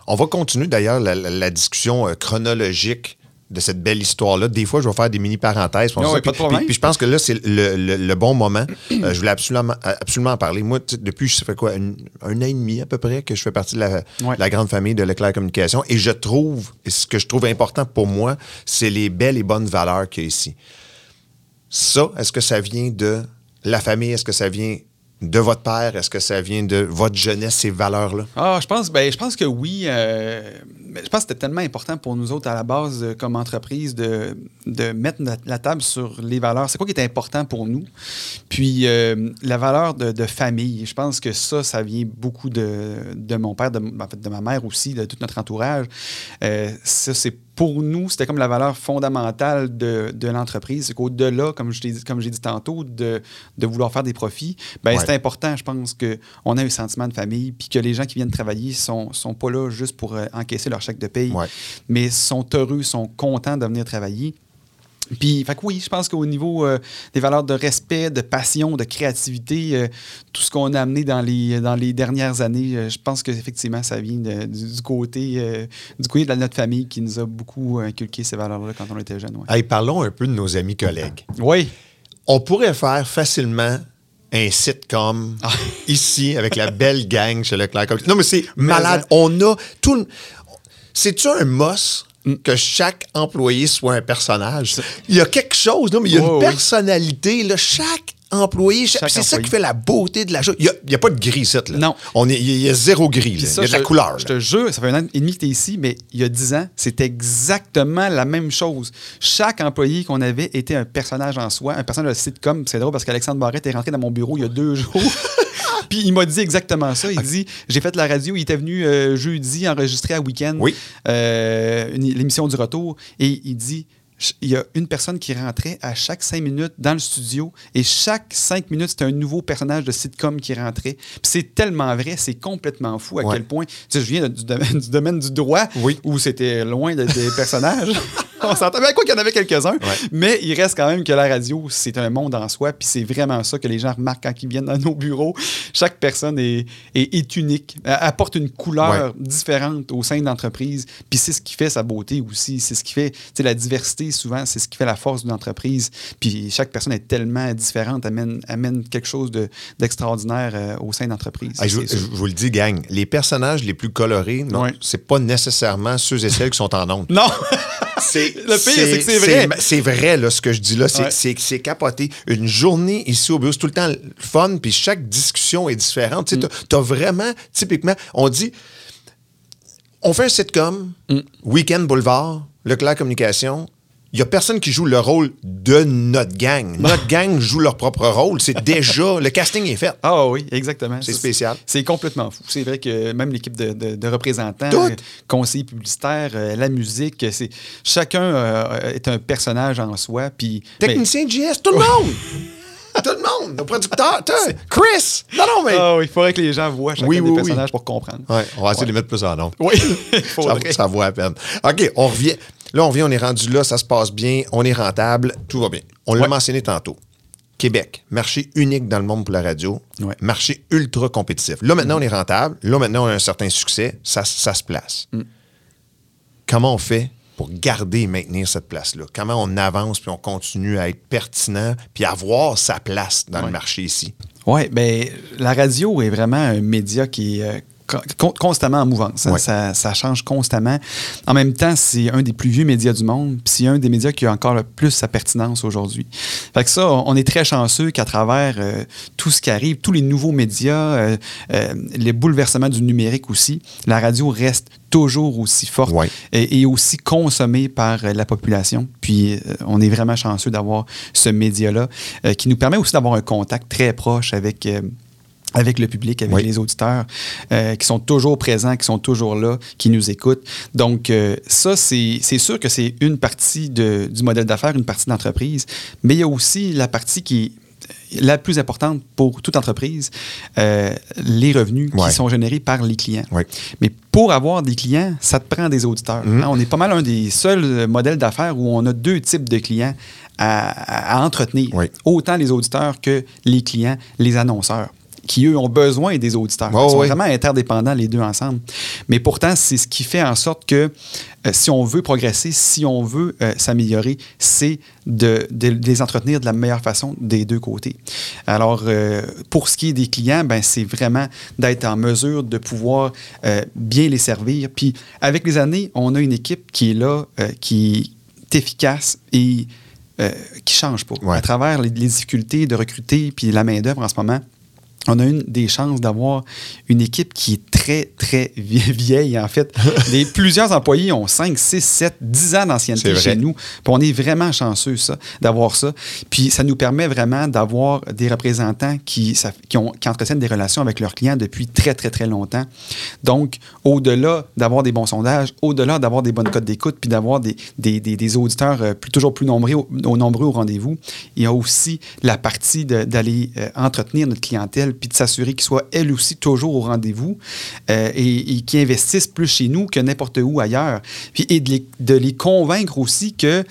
On va continuer d'ailleurs la, la- la discussion euh, chronologique de cette belle histoire-là. Des fois, je vais faire des mini-parenthèses. pour ça. ouais, Puis- problème. Puis, puis je pense que là, c'est le, le- le bon moment. Euh, je voulais absolument, absolument en parler. Moi, depuis, ça fait quoi, un an et demi à peu près que je fais partie de la, Ouais. de la grande famille de Leclerc Communication. Et je trouve, et ce que je trouve important pour moi, c'est les belles et bonnes valeurs qu'il y a ici. Ça, est-ce que ça vient de la famille? Est-ce que ça vient de votre père? Est-ce que ça vient de votre jeunesse, ces valeurs-là? Ah, je pense, ben, je pense que oui. euh, je pense que c'était tellement important pour nous autres à la base, euh, comme entreprise, de, de mettre la, table sur les valeurs. C'est quoi qui était important pour nous? Puis euh, la valeur de, famille. Je pense que ça, ça vient beaucoup de, de mon père, de ma mère aussi, de tout notre entourage. Euh, ça, c'est pour nous, c'était comme la valeur fondamentale de, de l'entreprise. C'est qu'au-delà, comme dit- j'ai dit tantôt, de, de vouloir faire des profits, ben, Ouais. c'est important, je pense, qu'on a un sentiment de famille, puis que les gens qui viennent travailler sont, sont pas là juste pour euh, encaisser leur chèque de paye, Ouais. mais sont heureux, sont contents de venir travailler. Puis, fait que oui, je pense qu'au niveau euh, des valeurs de respect, de passion, de créativité, euh, tout ce qu'on a amené dans les, dans les dernières années, euh, je pense qu'effectivement, ça vient de- du, côté, du côté de notre famille qui nous a beaucoup inculqué ces valeurs-là quand on était jeunes. ouais. Hey, parlons un peu de nos amis collègues. Oui. On pourrait faire facilement un sitcom Ah. ici avec la belle gang chez Leclerc. Non, mais c'est malade. On a tout. le- C'est-tu un Mm. Que chaque employé soit un personnage? Il y a quelque chose, non, mais il y a une personnalité. Là, chaque employé, chaque- c'est ça qui fait la beauté de la chose. Il n'y a, pas de gris ici. Là. Non. On est, il y a zéro gris. là. Puis ça, il y a de la couleur. Je là. te jure, ça fait un an et demi que tu es ici, mais il y a dix ans, c'était exactement la même chose. Chaque employé qu'on avait était un personnage en soi, un personnage de sitcom. C'est drôle parce qu'Alexandre Barrette est rentré dans mon bureau il y a deux jours. Puis il m'a dit exactement ça. Il dit J'ai fait la radio, il était venu euh, jeudi enregistrer à week-end Oui. euh, l'émission du retour. Et il dit il y a une personne qui rentrait à chaque cinq minutes dans le studio et chaque cinq minutes, c'était un nouveau personnage de sitcom qui rentrait. Puis c'est tellement vrai, c'est complètement fou à Ouais. quel point. Tu sais, je viens du domaine du, domaine du droit Oui. où c'était loin de- des personnages. On s'entend bien quoi qu'il y en avait quelques-uns, Ouais. mais il reste quand même que la radio, c'est un monde en soi, puis c'est vraiment ça que les gens remarquent quand ils viennent dans nos bureaux. Chaque personne est, est, est unique, Elle apporte une couleur différente au sein de l'entreprise, puis c'est ce qui fait sa beauté aussi, c'est ce qui fait, tu sais, la diversité souvent, c'est ce qui fait la force d'une entreprise, puis chaque personne est tellement différente, amène, amène quelque chose de- d'extraordinaire euh, au sein de l'entreprise. Hey, je, C'est je- sûr. je vous le dis, gang, les personnages les plus colorés, non, Ouais. c'est pas nécessairement ceux et celles qui sont en ondes. Non! C'est, Le pire, c'est que c'est vrai. C'est vrai, là, ce que je dis là. C'est, c'est, capoté. Une journée ici au bureau, c'est tout le temps fun, puis chaque discussion est différente. Mm. Tu t'as- t'as vraiment, typiquement, on dit, on fait un sitcom, Mm. Weekend Boulevard, Leclerc Communication. Il n'y a personne qui joue le rôle de notre gang. Notre gang joue leur propre rôle. C'est déjà, le casting est fait. Ah oui, exactement. C'est spécial. C'est complètement fou. C'est vrai que même l'équipe de, de- de représentants, euh, conseillers publicitaires, euh, la musique, c'est chacun euh, est un personnage en soi. Puis Technicien JS, tout le monde! tout le monde! Nos producteurs, t'as- Chris! Non, non, mais. mais- Ah oui, il faudrait que les gens voient chacun Oui, des oui. personnages pour comprendre. Ouais, on va essayer de les mettre plus en nom. Oui, Ça, ça vaut à peine. OK, on revient. Là, on revient, on est rendu là, ça se passe bien, on est rentable, tout va bien. On l'a Ouais. mentionné tantôt. Québec, marché unique dans le monde pour la radio, Ouais. marché ultra compétitif. Là, maintenant, on est rentable. Là, maintenant, on a un certain succès. Ça, ça se place. Mm. Comment on fait pour garder et maintenir cette place-là? Comment on avance puis on continue à être pertinent puis avoir sa place dans le marché ici? Oui, ben la radio est vraiment un média qui est euh, constamment en mouvance. hein. Ouais. Ça, ça change constamment. En même temps, c'est un des plus vieux médias du monde, puis c'est un des médias qui a encore le plus sa pertinence aujourd'hui. Fait que ça, on est très chanceux qu'à travers euh, tout ce qui arrive, tous les nouveaux médias, euh, euh, les bouleversements du numérique aussi, la radio reste toujours aussi forte et, et aussi consommée par la population. Puis on est vraiment chanceux d'avoir ce média-là qui nous permet aussi d'avoir un contact très proche avec... avec le public, avec Oui. les auditeurs, euh, qui sont toujours présents, qui sont toujours là, qui nous écoutent. Donc, euh, ça, c'est sûr que c'est une partie de- du modèle d'affaires, une partie d'entreprise, mais il y a aussi la partie qui est la plus importante pour toute entreprise, euh, les revenus Ouais. qui sont générés par les clients. Mais pour avoir des clients, ça te prend des auditeurs. Mhm. Hein, on est pas mal un des seuls modèles d'affaires où on a deux types de clients à, à entretenir. Oui. Autant les auditeurs que les clients, les annonceurs qui, eux, ont besoin des auditeurs. Ouais, Ils sont vraiment interdépendants, les deux ensemble. Mais pourtant, c'est ce qui fait en sorte que euh, si on veut progresser, si on veut euh, s'améliorer, c'est de, de- de les entretenir de la meilleure façon des deux côtés. Alors, euh, pour ce qui est des clients, ben, c'est vraiment d'être en mesure de pouvoir bien les servir. Puis, avec les années, on a une équipe qui est là, qui est efficace et euh, qui change pas. Ouais. À travers les, les difficultés de recruter puis la main-d'œuvre en ce moment, on a une des chances d'avoir une équipe qui est très, très vie- vieille, en fait. Plusieurs employés ont 5, 6, 7, 10 ans d'ancienneté chez nous. Puis on est vraiment chanceux, ça, d'avoir ça. Puis ça nous permet vraiment d'avoir des représentants qui, ça- qui, ont, qui entretiennent des relations avec leurs clients depuis très, très, très longtemps. Donc, au-delà d'avoir des bons sondages, au-delà d'avoir des bonnes codes d'écoute, puis d'avoir des, des, des- des auditeurs euh, plus- toujours plus nombreux au, nombreux au rendez-vous, il y a aussi la partie d'aller euh, entretenir notre clientèle, puis de s'assurer qu'ils soient, elles aussi, toujours au rendez-vous euh, et, et qu'ils investissent plus chez nous que n'importe où ailleurs. Puis, et de les, de les convaincre aussi que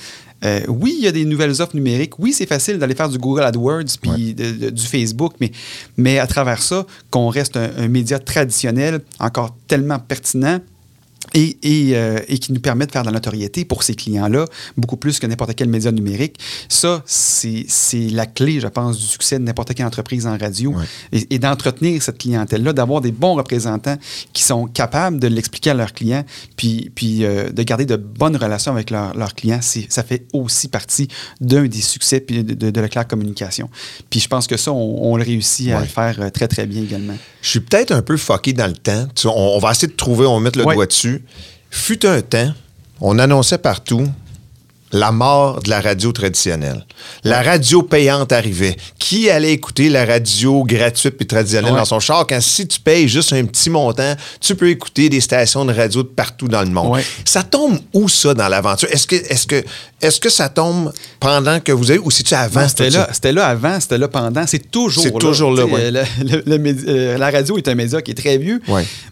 euh, oui, il y a des nouvelles offres numériques. Oui, c'est facile d'aller faire du Google AdWords puis du Facebook, mais, mais à travers ça, qu'on reste un, un média traditionnel, encore tellement pertinent. Et, et, euh, et qui nous permet de faire de la notoriété pour ces clients-là, beaucoup plus que n'importe quel média numérique. Ça, c'est la clé, je pense, du succès de n'importe quelle entreprise en radio. Ouais. Et, et d'entretenir cette clientèle-là, d'avoir des bons représentants qui sont capables de l'expliquer à leurs clients, puis, puis euh, de garder de bonnes relations avec leurs leurs clients, ça fait aussi partie d'un des succès puis de, de, de Leclerc Communication. Puis je pense que ça, on, on le réussit à Ouais. le faire euh, très, très bien également. Je suis peut-être un peu fucké dans le temps. Tu on, on va essayer de trouver, on va mettre le Ouais. doigt dessus. Fut un temps, on annonçait partout la mort de la radio traditionnelle. La radio payante arrivait. Qui allait écouter la radio gratuite et traditionnelle Ouais. dans son char quand si tu payes juste un petit montant, tu peux écouter des stations de radio de partout dans le monde? Ouais. Ça tombe où ça dans l'aventure? Est-ce que, est-ce que, est-ce que ça tombe pendant que vous avez ou c'est-tu avant? Non, C'était là, c'était là avant, c'était là pendant, c'est toujours C'est là. toujours là, Tu ouais. le- le- le médi- euh, la radio est un média qui est très vieux,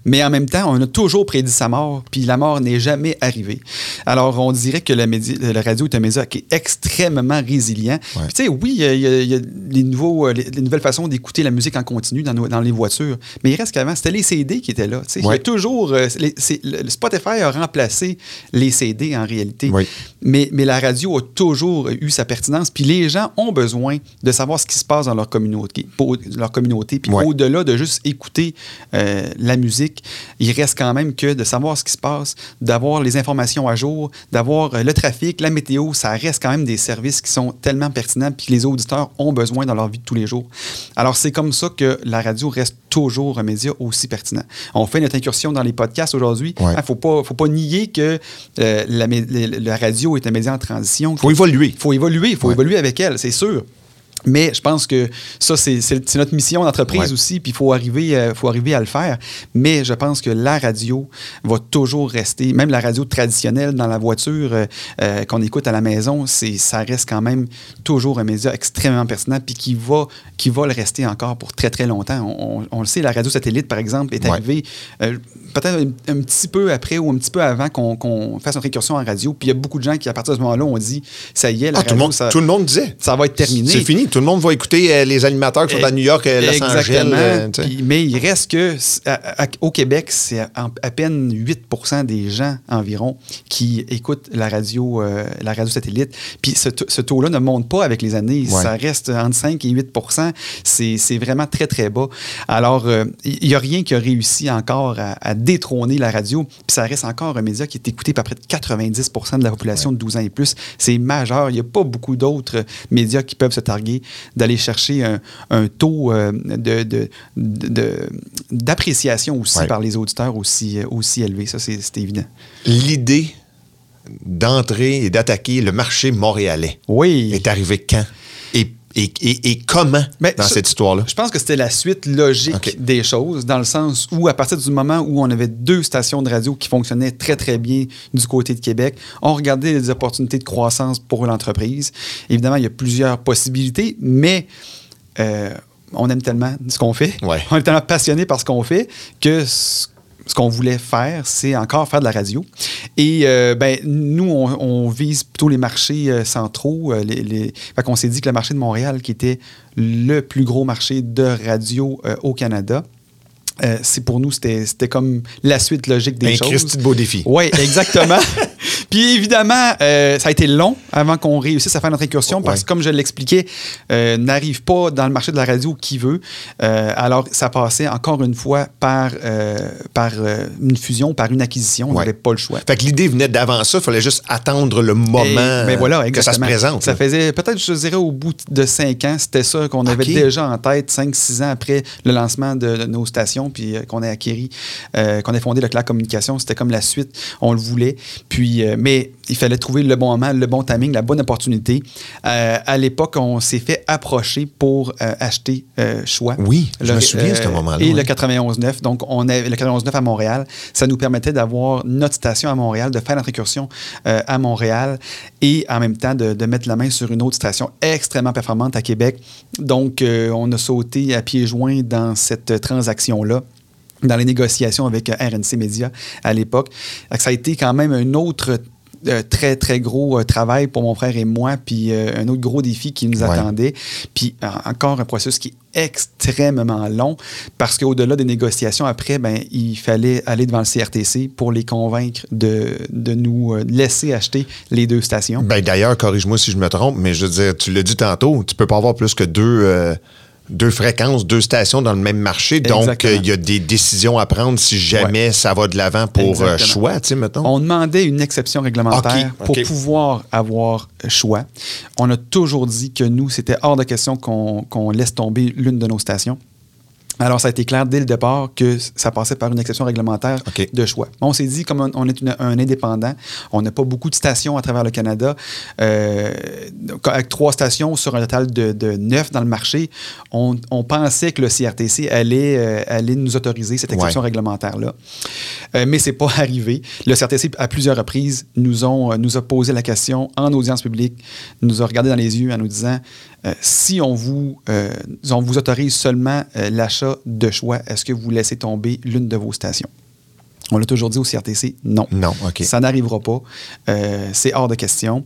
mais en même temps, on a toujours prédit sa mort, puis la mort n'est jamais arrivée. Alors, on dirait que médi- le radio radio est un média qui est extrêmement résilient. Ouais. Tu sais, oui, il y a, il y les, nouveaux, euh, les, les nouvelles façons d'écouter la musique en continu dans, nos- dans les voitures. Mais il reste qu'avant, c'était les CD qui étaient là. Tu sais, Il y a toujours. euh, les- le Spotify a remplacé les CD en réalité. Mais, mais la radio a toujours eu sa pertinence. Puis les gens ont besoin de savoir ce qui se passe dans leur communauté. pour- leur communauté. Puis au-delà de juste écouter euh, la musique, il reste quand même que de savoir ce qui se passe, d'avoir les informations à jour, d'avoir le trafic, la météo, ça reste quand même des services qui sont tellement pertinents puis que les auditeurs ont besoin dans leur vie de tous les jours. Alors c'est comme ça que la radio reste toujours un média aussi pertinent. On fait notre incursion dans les podcasts aujourd'hui. Il Ouais. ne faut pas, faut pas nier que euh, la, mé- la- la radio est un média en transition. Faut évoluer. Il faut évoluer, il faut Ouais. évoluer avec elle, c'est sûr. Mais je pense que ça, c'est notre mission d'entreprise Ouais. aussi, puis il faut arriver, euh, faut arriver à le faire. Mais je pense que la radio va toujours rester, même la radio traditionnelle dans la voiture euh, euh, qu'on écoute à la maison, ça reste quand même toujours un média extrêmement pertinent, puis qui va, qui va le rester encore pour très très longtemps. On, on- on le sait, la radio satellite, par exemple, est Ouais. arrivée peut-être un, un petit peu après ou un petit peu avant qu'on fasse notre incursion en radio. Puis il y a beaucoup de gens qui, à partir de ce moment-là, ont dit ça y est, la Ah, tout, le radio, monde, ça, tout le monde disait. ça va être terminé. C'est fini. Tout le monde va écouter euh, les animateurs qui sont à New York, euh, Los Angeles. Euh. Puis- mais il reste que, c- à- à- au Québec, c'est à, à peine 8% des gens environ qui écoutent la radio, euh, la radio satellite. Puis ce, taux-là ne monte pas avec les années. Ouais. Ça reste entre 5 et 8 C'est c'est vraiment très, très bas. Alors, euh, il n'y a rien qui a réussi encore à, à détrôner la radio. Puis ça reste encore un média qui est écouté par près de 90% de la population de 12 ans et plus. C'est majeur. Il n'y a pas beaucoup d'autres médias qui peuvent se targuer d'aller chercher un, un taux euh, de- de- de- de- d'appréciation aussi Ouais. par les auditeurs aussi, euh, aussi élevé. Ça, c'est c'est évident. L'idée d'entrer et d'attaquer le marché montréalais Oui. est arrivée quand? Et, et, et- et comment Mais dans ça- cette histoire-là? Je pense que c'était la suite logique des choses, dans le sens où, à partir du moment où on avait deux stations de radio qui fonctionnaient très, très bien du côté de Québec, on regardait les opportunités de croissance pour l'entreprise. Évidemment, il y a plusieurs possibilités, mais euh, on aime tellement ce qu'on fait, Ouais. on est tellement passionné par ce qu'on fait que ce ce qu'on voulait faire, c'est encore faire de la radio. Et euh, ben, nous, on, on vise plutôt les marchés euh, centraux. euh, les, les... Fait qu'on s'est dit que le marché de Montréal, qui était le plus gros marché de radio euh, au Canada, c'est pour nous, c'était comme la suite logique des Un choses. Christy de beau défi. Oui, exactement. Puis évidemment, euh, ça a été long avant qu'on réussisse à faire notre incursion parce Ouais. que, comme je l'expliquais, euh, n'arrive pas dans le marché de la radio qui veut. Euh, alors, ça passait encore une fois par, par une fusion, par une acquisition. On Ouais. n'avait pas le choix. Fait que l'idée venait d'avant ça, il fallait juste attendre le moment Et, ben voilà, que ça se présente. Ça là. faisait peut-être, je dirais, au bout de cinq ans, c'était ça qu'on avait déjà en tête, cinq, six ans après le lancement de, de nos stations, puis qu'on a acquéri, qu'on a fondé le Claire Communication. C'était comme la suite, on le voulait. Puis, mais il fallait trouver le bon moment, le bon timing, la bonne opportunité. Euh, à l'époque, on s'est fait approcher pour euh, acheter euh, Choix. Oui, je Le- me souviens de ce moment-là. Et ouais. le 91.9. Donc, on avait le 91.9 à Montréal. Ça nous permettait d'avoir notre station à Montréal, de faire notre incursion euh, à Montréal et en même temps de, de mettre la main sur une autre station extrêmement performante à Québec. Donc, on a sauté à pieds joints dans cette transaction-là dans les négociations avec euh, RNC Media à l'époque. Ça a été quand même un autre euh, très, très gros euh, travail pour mon frère et moi, puis euh, un autre gros défi qui nous Ouais. attendait. Puis encore un processus qui est extrêmement long parce qu'au-delà des négociations, après, ben, il fallait aller devant le CRTC pour les convaincre de, de nous laisser acheter les deux stations. Ben, D'ailleurs, corrige-moi si je me trompe, mais je veux dire, tu l'as dit tantôt, tu peux pas avoir plus que deux, deux fréquences, deux stations dans le même marché. Donc, euh, il y a des décisions à prendre si jamais ça va de l'avant pour euh, choix, tu sais, mettons. On demandait une exception réglementaire pour pouvoir avoir choix. On a toujours dit que nous, c'était hors de question qu'on qu'on laisse tomber l'une de nos stations. Alors, ça a été clair dès le départ que ça passait par une exception réglementaire de choix. On s'est dit, comme on- est une- un indépendant, on n'a pas beaucoup de stations à travers le Canada. euh, avec trois stations sur un total de, de neuf dans le marché, on, on pensait que le CRTC allait, euh, allait nous autoriser cette exception Ouais. réglementaire-là. Euh, mais c'est pas arrivé. Le CRTC, à plusieurs reprises, nous, ont, nous a posé la question en audience publique, nous a regardé dans les yeux en nous disant euh, si on vous, euh, on vous autorise seulement euh, l'achat de choix, est-ce que vous laissez tomber l'une de vos stations? On l'a toujours dit au CRTC, non. Non, OK. Ça n'arrivera pas. C'est hors de question.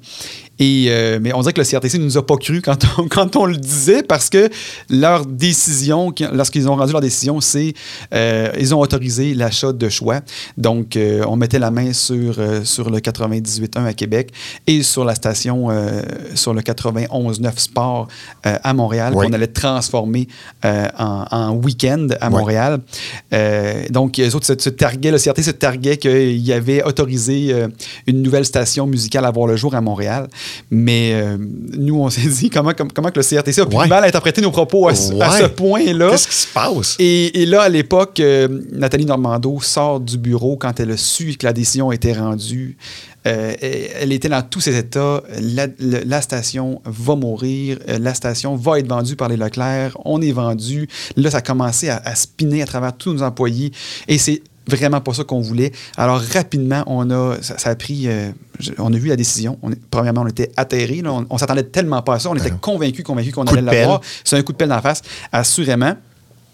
Et, euh, mais on dirait que le CRTC ne nous a pas cru quand on, quand on le disait parce que leur décision, qui- lorsqu'ils ont rendu leur décision, c'est euh, ils ont autorisé l'achat de choix. Donc, euh, on mettait la main sur, euh, sur le 98.1 à Québec et sur la station, sur le 91.9 Sport à Montréal, Oui. qu'on allait transformer en, en week-end à. Montréal. Donc, les autres se, se targuaient, le CRT se targuait qu'il y avait autorisé une nouvelle station musicale à voir le jour à Montréal. Mais euh, nous, on s'est dit comment, comment, comment que le CRTC a pu Ouais. mal à interpréter nos propos à, ce- à Ouais. ce point-là. Qu'est-ce qui se passe? Et, et là, à l'époque, euh, Nathalie Normando sort du bureau quand elle a su que la décision était rendue. Euh, elle était dans tous ses états. La, la- la station va mourir. La station va être vendue par les Leclerc. On est vendu. Là, ça a commencé à, à spinner à travers tous nos employés. Et c'est vraiment pas ça qu'on voulait. Alors, rapidement, on a, ça, ça a pris... euh, on a vu la décision. On est- premièrement, on était atterrés. là. On, on s'attendait tellement pas à ça. On était non. convaincus, convaincus qu'on Ben allait de l'avoir. C'est un coup de pelle dans la face, assurément.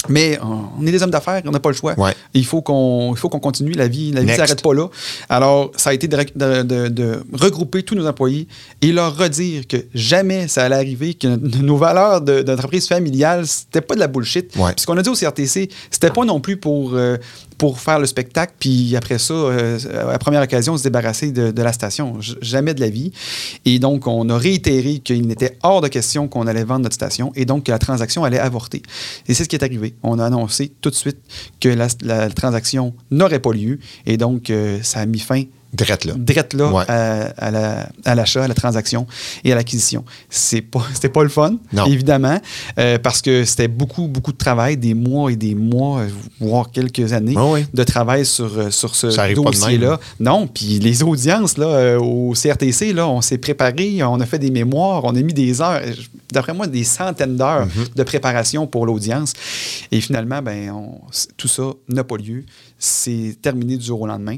Mais on est des hommes d'affaires, on n'a pas le choix. Ouais. Il faut qu'on il faut qu'on continue. La vie la vie Next. s'arrête pas là. Alors, ça a été de, de- de- de regrouper tous nos employés et leur redire que jamais ça allait arriver, que nos valeurs de- d'entreprise familiale, c'était pas de la bullshit. Ouais. Puis ce qu'on a dit au CRTC, c'était pas non plus pour, euh, pour faire le spectacle, puis après ça, euh, à la première occasion, se débarrasser de, la station. Jamais de la vie. Et donc, on a réitéré qu'il n'était hors de question qu'on allait vendre notre station et donc que la transaction allait avorter. Et c'est ce qui est arrivé. On a annoncé tout de suite que la, la transaction n'aurait pas lieu et donc euh, ça a mis fin Drette là. direct là Ouais. à, à la- à l'achat, à la transaction et à l'acquisition. C'est pas, c'était pas le fun, Non. évidemment, euh, parce que c'était beaucoup, beaucoup de travail, des mois et des mois, euh, voire quelques années de travail sur, euh, sur ce dossier-là. même. Non, puis les audiences là, euh, au CRTC, là, on s'est préparé, on a fait des mémoires, on a mis des heures, euh, d'après moi, des centaines d'heures Mm-hmm. de préparation pour l'audience. Et finalement, ben, on- tout ça n'a pas lieu. C'est terminé du jour au lendemain.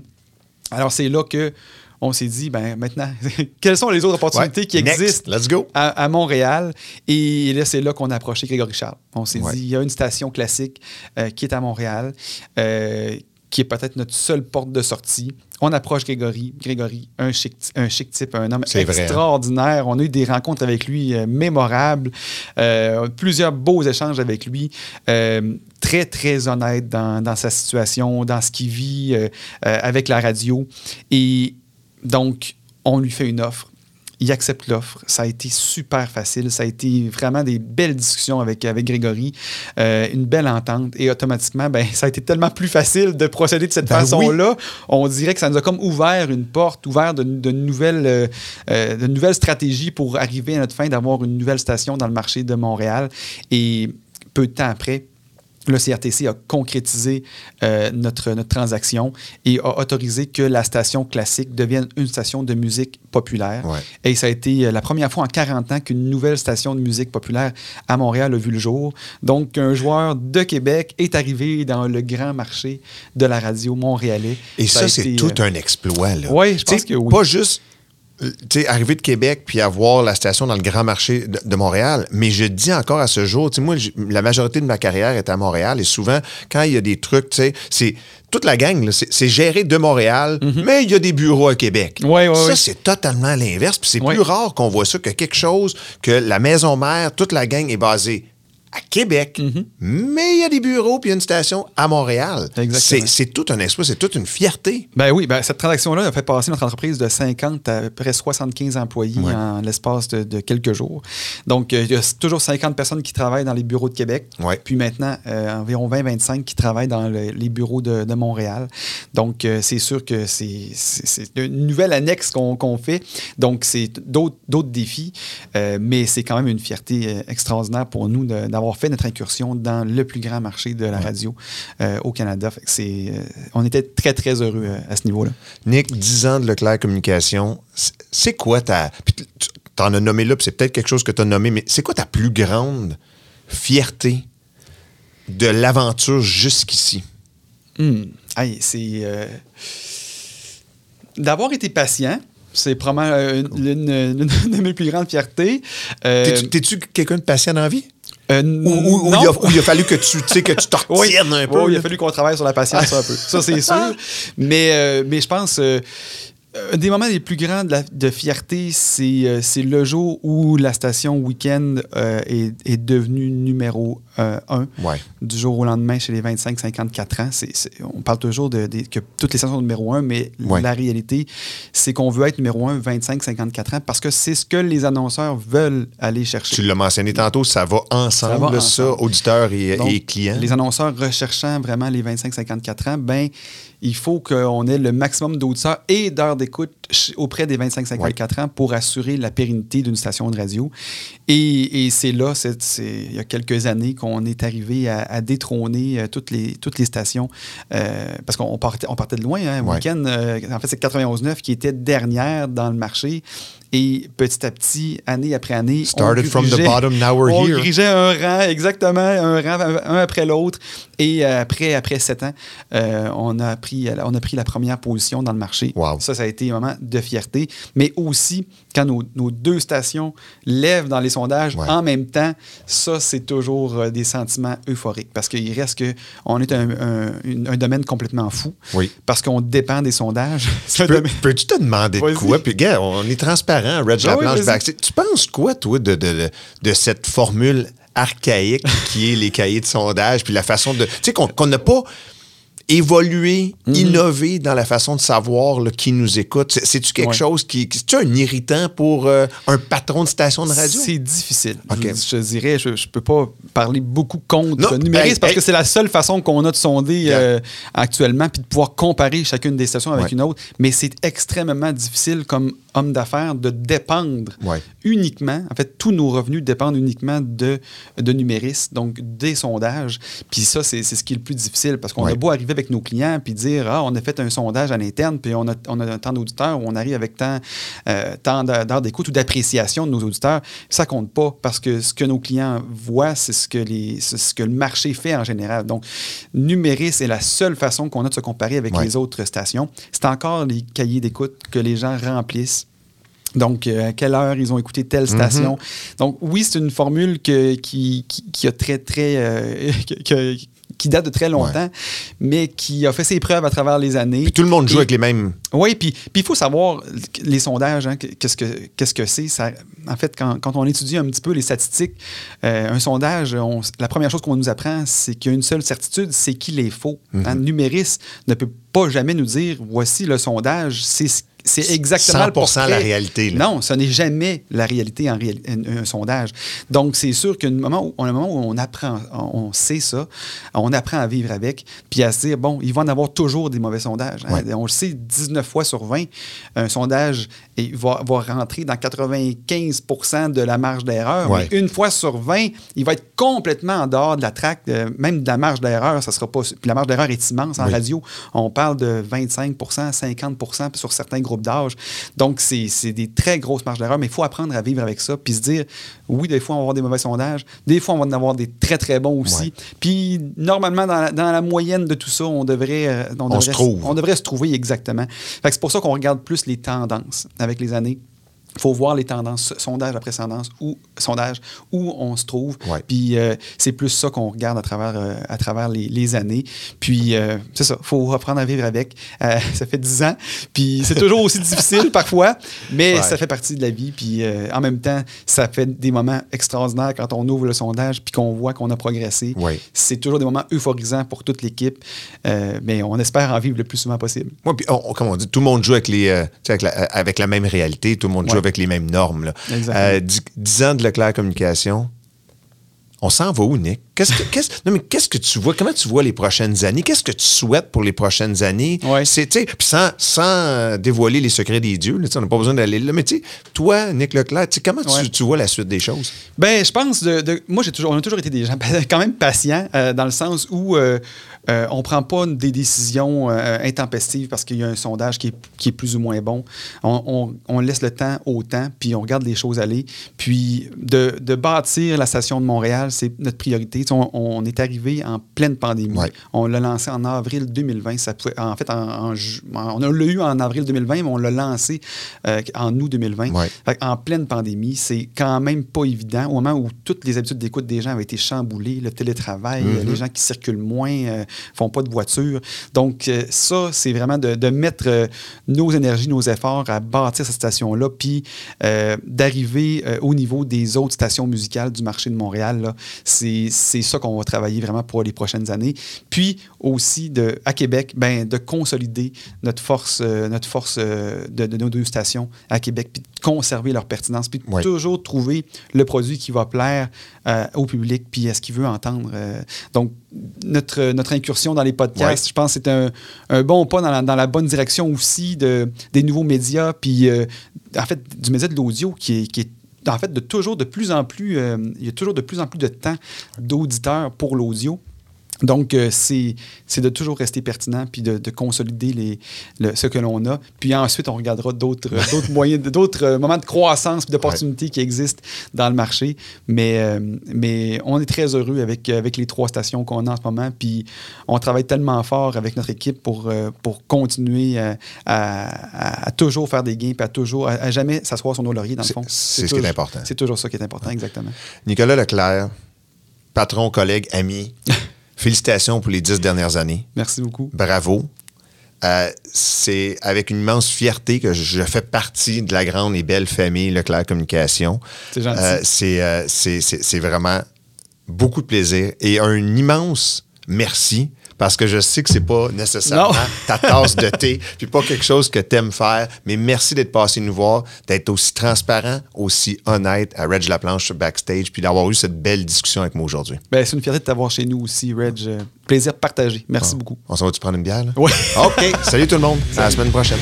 Alors, c'est là que on s'est dit, ben maintenant, quelles sont les autres opportunités Ouais. qui Next. existent Let's go. à, à Montréal? Et là, c'est là qu'on a approché Grégory Charles. On s'est Ouais. dit, il y a une station classique euh, qui est à Montréal, euh, qui est peut-être notre seule porte de sortie. On approche Grégory. Grégory, un chic, un chic type, un homme vrai, hein? extraordinaire. On a eu des rencontres avec lui euh, mémorables, euh, plusieurs beaux échanges avec lui. Euh, très, très honnête dans, dans sa situation, dans ce qu'il vit avec la radio. Et donc, on lui fait une offre. Il accepte l'offre. Ça a été super facile. Ça a été vraiment des belles discussions avec, avec Grégory, euh, une belle entente. Et automatiquement, ben, ça a été tellement plus facile de procéder de cette Ben façon-là. On dirait que ça nous a comme ouvert une porte, ouvert de, de nouvelles, euh, euh, de nouvelles stratégies pour arriver à notre fin d'avoir une nouvelle station dans le marché de Montréal. Et peu de temps après, le CRTC a concrétisé euh, notre, notre transaction et a autorisé que la station classique devienne une station de musique populaire. Ouais. Et ça a été euh, la première fois en 40 ans qu'une nouvelle station de musique populaire à Montréal a vu le jour. Donc, un joueur de Québec est arrivé dans le grand marché de la radio montréalais. Et ça, c'est tout euh, un exploit. Là. Ouais, je pense que oui. Pas juste sais, arriver de Québec puis avoir la station dans le grand marché de, de Montréal, mais je dis encore à ce jour, tu sais, moi, la majorité de ma carrière est à Montréal et souvent, quand il y a des trucs, tu sais, c'est toute la gang, c'est géré de Montréal, mais il y a des bureaux à Québec. Mhm. Ouais, ouais, ça, ouais. c'est totalement l'inverse. Puis c'est plus rare qu'on voit ça que quelque chose que la maison mère, toute la gang est basée à Québec, mais il y a des bureaux puis une station à Montréal. C'est- tout un exploit, c'est toute une fierté. Ben oui, ben cette transaction-là a fait passer notre entreprise de 50 à, à près 75 employés Ouais. en l'espace de, de quelques jours. Donc, euh, il y a toujours 50 personnes qui travaillent dans les bureaux de Québec. Ouais. Puis maintenant, euh, environ 20-25 qui travaillent dans le- les bureaux de, de Montréal. Donc, euh, c'est sûr que c'est une nouvelle annexe qu'on fait. Donc, c'est d'autres défis, euh, mais c'est quand même une fierté extraordinaire pour nous de- d'avoir fait notre incursion dans le plus grand marché de la radio euh, au Canada. Fait que euh, on était très, très heureux euh, à ce niveau-là. Nick, 10 ans de Leclerc Communication, c'est- quoi ta. Puis tu t'en as nommé là, puis c'est peut-être quelque chose que tu as nommé, mais c'est quoi ta plus grande fierté de l'aventure jusqu'ici? Hey, c'est. euh, D'avoir été patient, c'est probablement euh, l'une l'une de mes plus grandes fiertés. Euh, T'es-tu quelqu'un de patient dans la vie? Euh, Ou, il a, ou il a fallu que tu, que tu te Oui. un peu? Il a fallu qu'on travaille sur la patience un peu. Ça, c'est sûr. Mais, euh, mais je pense. euh, un des moments les plus grands de, la- de fierté, c'est euh, c'est le jour où la station Weekend est, est devenue numéro euh. Ouais. Du jour au lendemain, chez les 25-54 ans. C'est- c'est- on parle toujours de, de- que toutes les stations sont numéro un, mais Ouais. la réalité, c'est qu'on veut être numéro un 25-54 ans parce que c'est ce que les annonceurs veulent aller chercher. Tu l'as mentionné tantôt, ça va ensemble, Ça va auditeurs et, Donc, et clients. Les annonceurs recherchant vraiment les 25-54 ans, ben, il faut qu'on ait le maximum d'auditeurs et d'heures d'écoute auprès des 25-54 ans pour assurer la pérennité d'une station de radio. Et, et c'est là, il y a quelques années, qu'on est arrivé à, à détrôner euh, toutes, les, toutes les stations. euh, parce qu'on partait, on partait de loin. Hein, Ouais. Week-end, euh, en fait, c'est 91.9 qui était dernière dans le marché. Et petit à petit, année après année, on Started from the dirigeait- bottom, now we're on here. dirigeait un rang, exactement, un rang, un après l'autre. Et euh, après, après sept ans, euh, on, a pris, on a pris la première position dans le marché. Wow. Ça, ça a été un moment de fierté. Mais aussi, quand nos, nos deux stations lèvent dans les sondages Ouais. en même temps, ça, c'est toujours euh, des sentiments euphoriques. Parce qu'il reste que on est un, un- une- un domaine complètement fou. Oui. Parce qu'on dépend des sondages. Peux- Peux-tu te demander de quoi? Puis, gars, on est transparent, Red Ah la oui, planche vas-y. backstage. Tu penses quoi, toi, de, de, de, cette formule archaïque qui est les cahiers de sondage, puis la façon de. Tu sais, qu'on n'a pas évolué, Mhm. innové dans la façon de savoir là, qui nous écoute? C'est- C'est-tu quelque Ouais. chose qui. C'est-tu un irritant pour euh, un patron de station de radio? C'est difficile. Je, je dirais, je ne peux pas parler beaucoup contre Non, le numérisme hey, parce hey. que c'est la seule façon qu'on a de sonder Yeah. euh, actuellement puis de pouvoir comparer chacune des stations avec Ouais. une autre. Mais c'est extrêmement difficile comme homme d'affaires de dépendre Ouais. uniquement, en fait, tous nos revenus dépendent uniquement de, de numérisme, donc des sondages. Puis ça, c'est c'est ce qui est le plus difficile parce qu'on Ouais. a beau arriver avec nos clients puis dire Ah, on a fait un sondage à l'interne, puis on a, on a tant d'auditeurs, on arrive avec tant, euh, tant d'heures d'écoute ou d'appréciation de nos auditeurs. Ça compte pas parce que ce que nos clients voient, c'est ce que, les, c'est ce que le marché fait en général. Donc, numéris, c'est la seule façon qu'on a de se comparer avec Ouais. les autres stations. C'est encore les cahiers d'écoute que les gens remplissent. Donc, euh, à quelle heure ils ont écouté telle station. Donc, oui, c'est une formule que- qui, qui, qui a très, très. euh, que- que- qui date de très longtemps, mais qui a fait ses preuves à travers les années. Puis tout le monde joue Et- avec les mêmes. oui, puis puis il faut savoir les sondages, hein, que- qu'est-ce que que c'est. Ça- En fait, quand, quand on étudie un petit peu les statistiques, euh, un sondage, on- la première chose qu'on nous apprend, c'est qu'il y a une seule certitude, c'est qu'il est faux. Mhm. Un numériste ne peut pas jamais nous dire voici le sondage, c'est ce- c'est exactement le 100% la portrait. réalité, là. Non, ce n'est jamais la réalité en un, un sondage. Donc, c'est sûr moment où, un moment où on apprend, on, sait ça, on apprend à vivre avec, puis à se dire, bon, il va en avoir toujours des mauvais sondages. hein. Ouais. On le sait, 19 fois sur 20, un sondage va, va rentrer dans 95% de la marge d'erreur. Ouais. Une fois sur 20, il va être complètement en dehors de la traque, euh, même de la marge d'erreur. Ça sera pas. Puis la marge d'erreur est immense en Oui. radio. On parle de 25% 50% sur certains groupes d'âge. Donc, c'est des très grosses marges d'erreur, mais il faut apprendre à vivre avec ça, puis se dire, oui, des fois, on va avoir des mauvais sondages, des fois, on va en avoir des très, très bons aussi. Ouais. Puis, normalement, dans la, dans la moyenne de tout ça, on devrait, euh, on devrait se trouve. on devrait se trouver exactement. C'est pour ça qu'on regarde plus les tendances avec les années. Il faut voir les tendances, sondage après sondage, où, sondage, où on se trouve. Ouais. Puis euh, c'est plus ça qu'on regarde à travers, euh, à travers les, les années. Puis euh, c'est ça, il faut apprendre à vivre avec. Ça fait 10 ans. Puis c'est toujours aussi difficile parfois, mais Ouais. ça fait partie de la vie. Puis en même temps, ça fait des moments extraordinaires quand on ouvre le sondage puis qu'on voit qu'on a progressé. Ouais. C'est toujours des moments euphorisants pour toute l'équipe. Mais on espère en vivre le plus souvent possible. Ouais, puis on- comme on dit, tout le monde joue avec, les, avec, la, avec la même réalité, tout le monde joue. Avec les mêmes normes. Là. Exactement. Euh, dix, dix ans de Leclerc Communication, on s'en va où, Nick? Qu'est-ce que, qu'est-ce- non, mais qu'est-ce que tu vois? Comment tu vois les prochaines années? Qu'est-ce que tu souhaites pour les prochaines années? Ouais. C'est, sans, sans euh, dévoiler les secrets des dieux, là, on n'a pas besoin d'aller là. Mais tu sais, toi, Nick Leclerc, comment tu- Ouais. tu, vois la suite des choses? Ben, je pense de, de- moi j'ai toujours on a toujours été des gens quand même patients euh, dans le sens où euh, euh, on prend pas des décisions intempestives parce qu'il y a un sondage qui est, qui est plus ou moins bon. On, on- on laisse le temps au temps, puis on regarde les choses aller. Puis de, de bâtir la station de Montréal, c'est notre priorité, on, on est arrivé en pleine pandémie. Ouais. On l'a lancé en avril 2020. Ça, en fait, en, en ju- on l'a eu en avril 2020, mais on l'a lancé euh, en août 2020. Ouais. Fait en pleine pandémie, c'est quand même pas évident. Au moment où toutes les habitudes d'écoute des gens avaient été chamboulées, le télétravail, Mm-hmm. les gens qui circulent moins, euh, font pas de voiture. Donc, euh, ça, c'est vraiment de, de mettre nos énergies, nos efforts à bâtir cette station-là, puis d'arriver au niveau des autres stations musicales du marché de Montréal. C'est c'est ça qu'on va travailler vraiment pour les prochaines années. Puis aussi, de, à Québec, ben, de consolider notre force, euh, notre force euh, de, de nos deux stations à Québec, puis de conserver leur pertinence, puis Ouais. toujours trouver le produit qui va plaire euh, au public, puis à ce qu'il veut entendre. donc, notre, notre incursion dans les podcasts, Ouais. je pense que c'est un, un bon pas dans la, dans la bonne direction aussi de, des nouveaux médias, puis en fait, du média de l'audio qui est, qui est en fait de toujours de plus en plus, euh, il y a toujours de plus en plus de temps d'auditeurs pour l'audio. Donc, euh, c'est de toujours rester pertinent puis de, de consolider les, le- ce que l'on a. Puis ensuite, on regardera d'autres euh, moyens, d'autres euh, moments de croissance d'opportunités qui existent dans le marché. Mais, euh, mais on est très heureux avec, avec les trois stations qu'on a en ce moment. Puis on travaille tellement fort avec notre équipe pour, euh, pour continuer à, à- à- à toujours faire des gains puis à toujours, à, à jamais s'asseoir sur nos lauriers, dans le C'est- fond. c'est ce qui est important. C'est toujours ça qui est important, exactement. Nicolas Leclerc, patron, collègue, ami, félicitations pour les dix dernières années. Merci beaucoup. Bravo. Euh, c'est avec une immense fierté que je fais partie de la grande et belle famille Leclerc Communication. C'est gentil. Euh, c'est, euh, c'est- c'est- c'est vraiment beaucoup de plaisir et un immense merci parce que je sais que c'est pas nécessairement Non. ta tasse de thé puis pas quelque chose que tu aimes faire, mais merci d'être passé nous voir, d'être aussi transparent, aussi honnête à Reg Laplanche sur backstage puis d'avoir eu cette belle discussion avec moi aujourd'hui. Ben, c'est une fierté de t'avoir chez nous aussi, Reg. Euh, Plaisir partagé. Merci beaucoup. On s'en va-tu prendre une bière? Là? Ouais. OK. Salut tout le monde. À la semaine prochaine.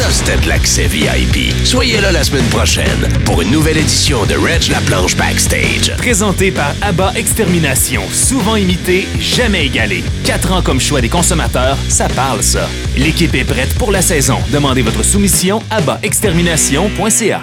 Ça, c'était de l'accès VIP. Soyez là la semaine prochaine pour une nouvelle édition de Reg la planche backstage. Présenté par ABBA Extermination, souvent imité, jamais égalé. Quatre ans comme choix des consommateurs, ça parle ça. L'équipe est prête pour la saison. Demandez votre soumission à abaextermination.ca.